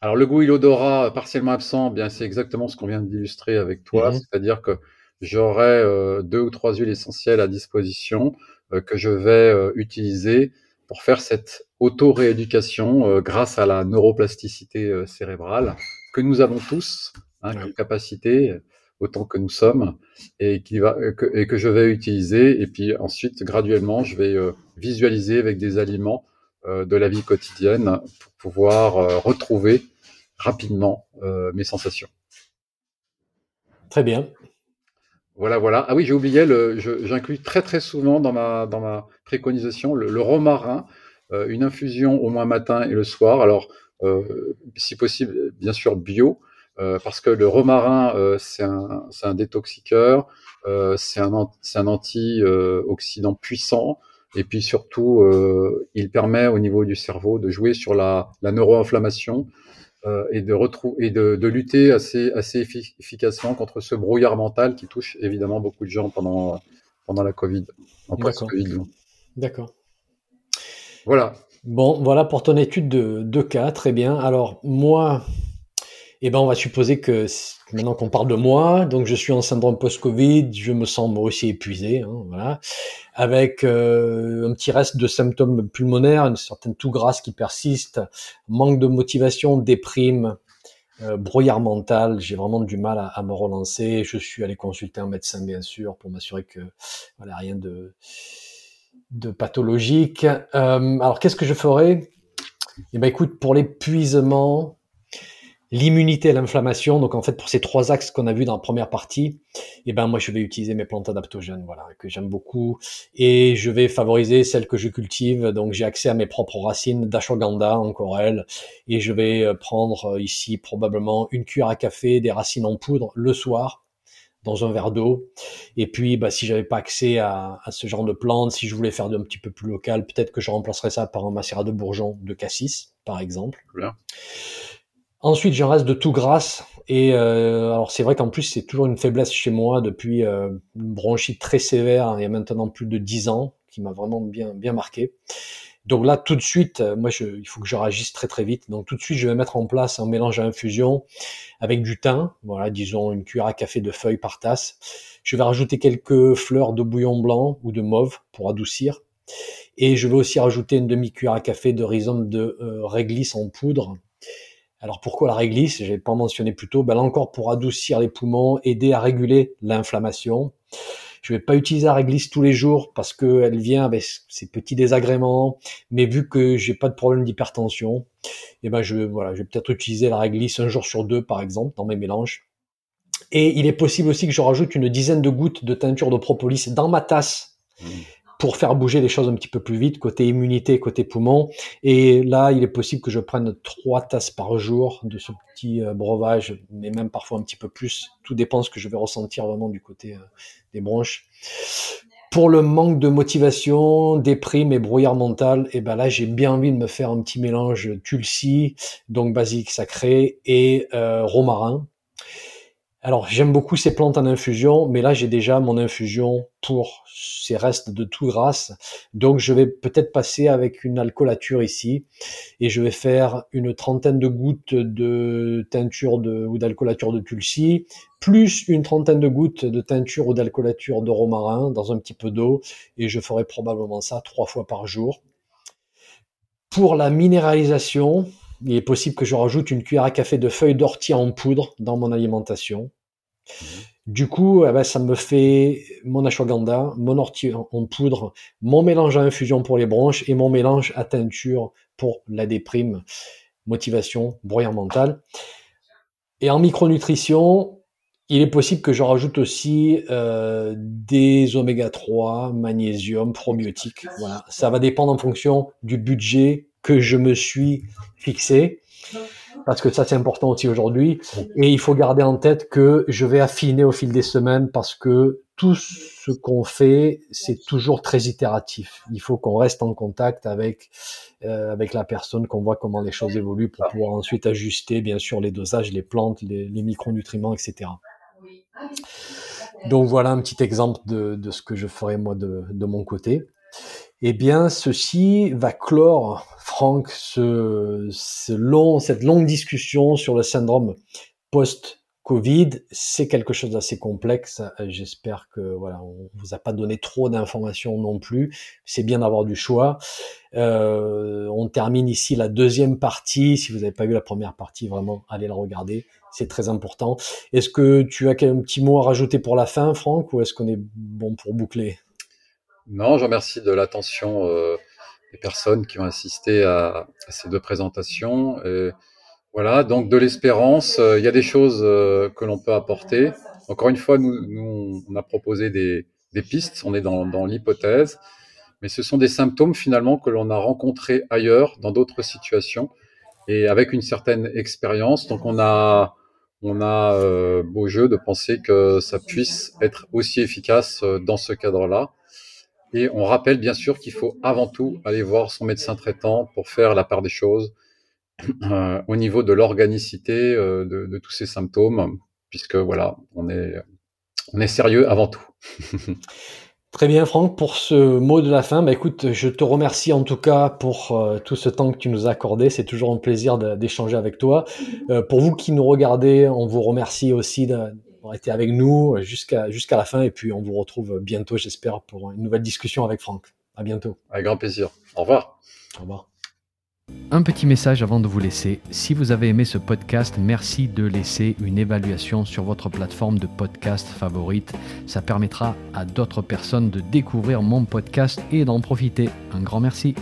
Alors le goût et l'odorat partiellement absent, bien c'est exactement ce qu'on vient d'illustrer avec toi, mhm. c'est-à-dire que j'aurai euh, deux ou trois huiles essentielles à disposition euh, que je vais euh, utiliser pour faire cette auto-rééducation grâce à la neuroplasticité cérébrale que nous avons tous, hein, capacité autant que nous sommes, et, qui va, que, et que je vais utiliser. Et puis ensuite, graduellement, je vais visualiser avec des aliments de la vie quotidienne pour pouvoir retrouver rapidement euh, mes sensations. Très bien. Voilà, voilà. Ah oui, j'ai oublié, j'inclus très très souvent dans ma, dans ma préconisation le, romarin, euh, une infusion au moins matin et le soir. Alors, euh, si possible, bien sûr bio, parce que le romarin, c'est un, un, détoxiqueur, c'est un, un antioxydant puissant, et puis surtout, il permet au niveau du cerveau de jouer sur la, la neuroinflammation, euh, et de retrouver et de, de, lutter assez assez efficacement contre ce brouillard mental qui touche évidemment beaucoup de gens pendant pendant la Covid, en post-Covid. D'accord. Voilà. Bon, voilà pour ton étude de, de cas, très bien. Alors moi, eh ben, on va supposer que maintenant qu'on parle de moi, donc je suis en syndrome post-Covid, je me sens moi aussi épuisé, hein, voilà, avec euh, un petit reste de symptômes pulmonaires, une certaine toux grasse qui persiste, manque de motivation, déprime, euh, brouillard mental, j'ai vraiment du mal à, me relancer. Je suis allé consulter un médecin, bien sûr, pour m'assurer que voilà, rien de, de pathologique. Euh, alors, qu'est-ce que je ferais Eh ben, écoute, pour l'épuisement, l'immunité et l'inflammation. Donc en fait, pour ces trois axes qu'on a vus dans la première partie, eh ben moi je vais utiliser mes plantes adaptogènes, voilà, que j'aime beaucoup, et je vais favoriser celles que je cultive. Donc j'ai accès à mes propres racines d'ashwagandha, encore elles, et je vais euh, prendre euh, ici probablement une cuillère à café des racines en poudre le soir dans un verre d'eau. Et puis, bah, si j'avais pas accès à, ce genre de plantes, si je voulais faire un petit peu plus local, peut-être que je remplacerais ça par un macérat de bourgeon de cassis, par exemple. Ensuite, j'en reste de tout grâce. Et euh, alors c'est vrai qu'en plus c'est toujours une faiblesse chez moi depuis euh, une bronchite très sévère il y a maintenant plus de 10 ans qui m'a vraiment bien bien marqué. Donc là tout de suite, euh, moi je, il faut que je réagisse très très vite. Donc tout de suite je vais mettre en place un mélange à infusion avec du thym, voilà disons une cuillère à café de feuilles par tasse. Je vais rajouter quelques fleurs de bouillon blanc ou de mauve pour adoucir. Et je vais aussi rajouter une demi-cuillère à café de rhizome de réglisse en poudre alors pourquoi la réglisse? J'ai pas mentionné plus tôt. Ben là encore pour adoucir les poumons, aider à réguler l'inflammation. Je vais pas utiliser la réglisse tous les jours parce qu'elle vient avec ses petits désagréments. Mais vu que j'ai pas de problème d'hypertension, eh ben je voilà, je vais peut-être utiliser la réglisse un jour sur deux par exemple dans mes mélanges. Et il est possible aussi que je rajoute une dizaine de gouttes de teinture de propolis dans ma tasse. Mmh pour faire bouger les choses un petit peu plus vite, côté immunité, côté poumon. Et là, il est possible que je prenne trois tasses par jour de ce petit euh, breuvage, mais même parfois un petit peu plus. Tout dépend ce que je vais ressentir vraiment du côté euh, des bronches. Pour le manque de motivation, déprime et brouillard mental, et eh ben là j'ai bien envie de me faire un petit mélange tulsi, donc basique sacré et euh, romarin alors, j'aime beaucoup ces plantes en infusion, mais là, j'ai déjà mon infusion pour ces restes de tout grâce. Donc, je vais peut-être passer avec une alcoolature ici et je vais faire une trentaine de gouttes de teinture ou d'alcoolature de tulsi, plus une trentaine de gouttes de teinture ou d'alcoolature de romarin dans un petit peu d'eau et je ferai probablement ça trois fois par jour. Pour la minéralisation, il est possible que je rajoute une cuillère à café de feuilles d'ortie en poudre dans mon alimentation. Mhm. Du coup, eh ben, ça me fait mon ashwagandha, mon ortie en poudre, mon mélange à infusion pour les bronches et mon mélange à teinture pour la déprime, motivation, brouillard mental. Et en micronutrition, il est possible que je rajoute aussi euh, des oméga 3, magnésium, probiotiques. Voilà, ça va dépendre en fonction du budget que je me suis fixé parce que ça c'est important aussi aujourd'hui. Et il faut garder en tête que je vais affiner au fil des semaines parce que tout ce qu'on fait, c'est toujours très itératif. Il faut qu'on reste en contact avec euh, avec la personne, qu'on voit comment les choses évoluent pour pouvoir ensuite ajuster, bien sûr, les dosages, les plantes, les, les micronutriments, etc. Donc voilà un petit exemple de, de ce que je ferai moi de, de mon côté. Eh bien, ceci va clore, Franck, cette longue discussion sur le syndrome post-Covid. C'est quelque chose d'assez complexe. J'espère que voilà, on vous a pas donné trop d'informations non plus. C'est bien d'avoir du choix. Euh, on termine ici la deuxième partie. Si vous n'avez pas vu la première partie, vraiment, allez la regarder. C'est très important. Est-ce que tu as un petit mot à rajouter pour la fin, Franck, ou est-ce qu'on est bon pour boucler? Non, je remercie de l'attention euh, des personnes qui ont assisté à, ces deux présentations. Et voilà, donc de l'espérance, euh, il y a des choses euh, que l'on peut apporter. Encore une fois, nous, nous on a proposé des, des, pistes, on est dans, dans l'hypothèse, mais ce sont des symptômes finalement que l'on a rencontrés ailleurs, dans d'autres situations, et avec une certaine expérience. Donc on a on a beau jeu de penser que ça puisse être aussi efficace dans ce cadre-là. Et on rappelle bien sûr qu'il faut avant tout aller voir son médecin traitant pour faire la part des choses euh, au niveau de l'organicité euh, de, tous ces symptômes, puisque voilà, on est, on est sérieux avant tout. Très bien, Franck, pour ce mot de la fin, bah, écoute, je te remercie en tout cas pour euh, tout ce temps que tu nous as accordé. C'est toujours un plaisir d'échanger avec toi. Pour vous qui nous regardez, on vous remercie aussi été avec nous jusqu'à jusqu'à la fin et puis on vous retrouve bientôt, j'espère, pour une nouvelle discussion avec Franck. À bientôt. Avec grand plaisir. Au revoir. Au revoir. Un petit message avant de vous laisser. Si vous avez aimé ce podcast, merci de laisser une évaluation sur votre plateforme de podcast favorite. Ça permettra à d'autres personnes de découvrir mon podcast et d'en profiter. Un grand merci.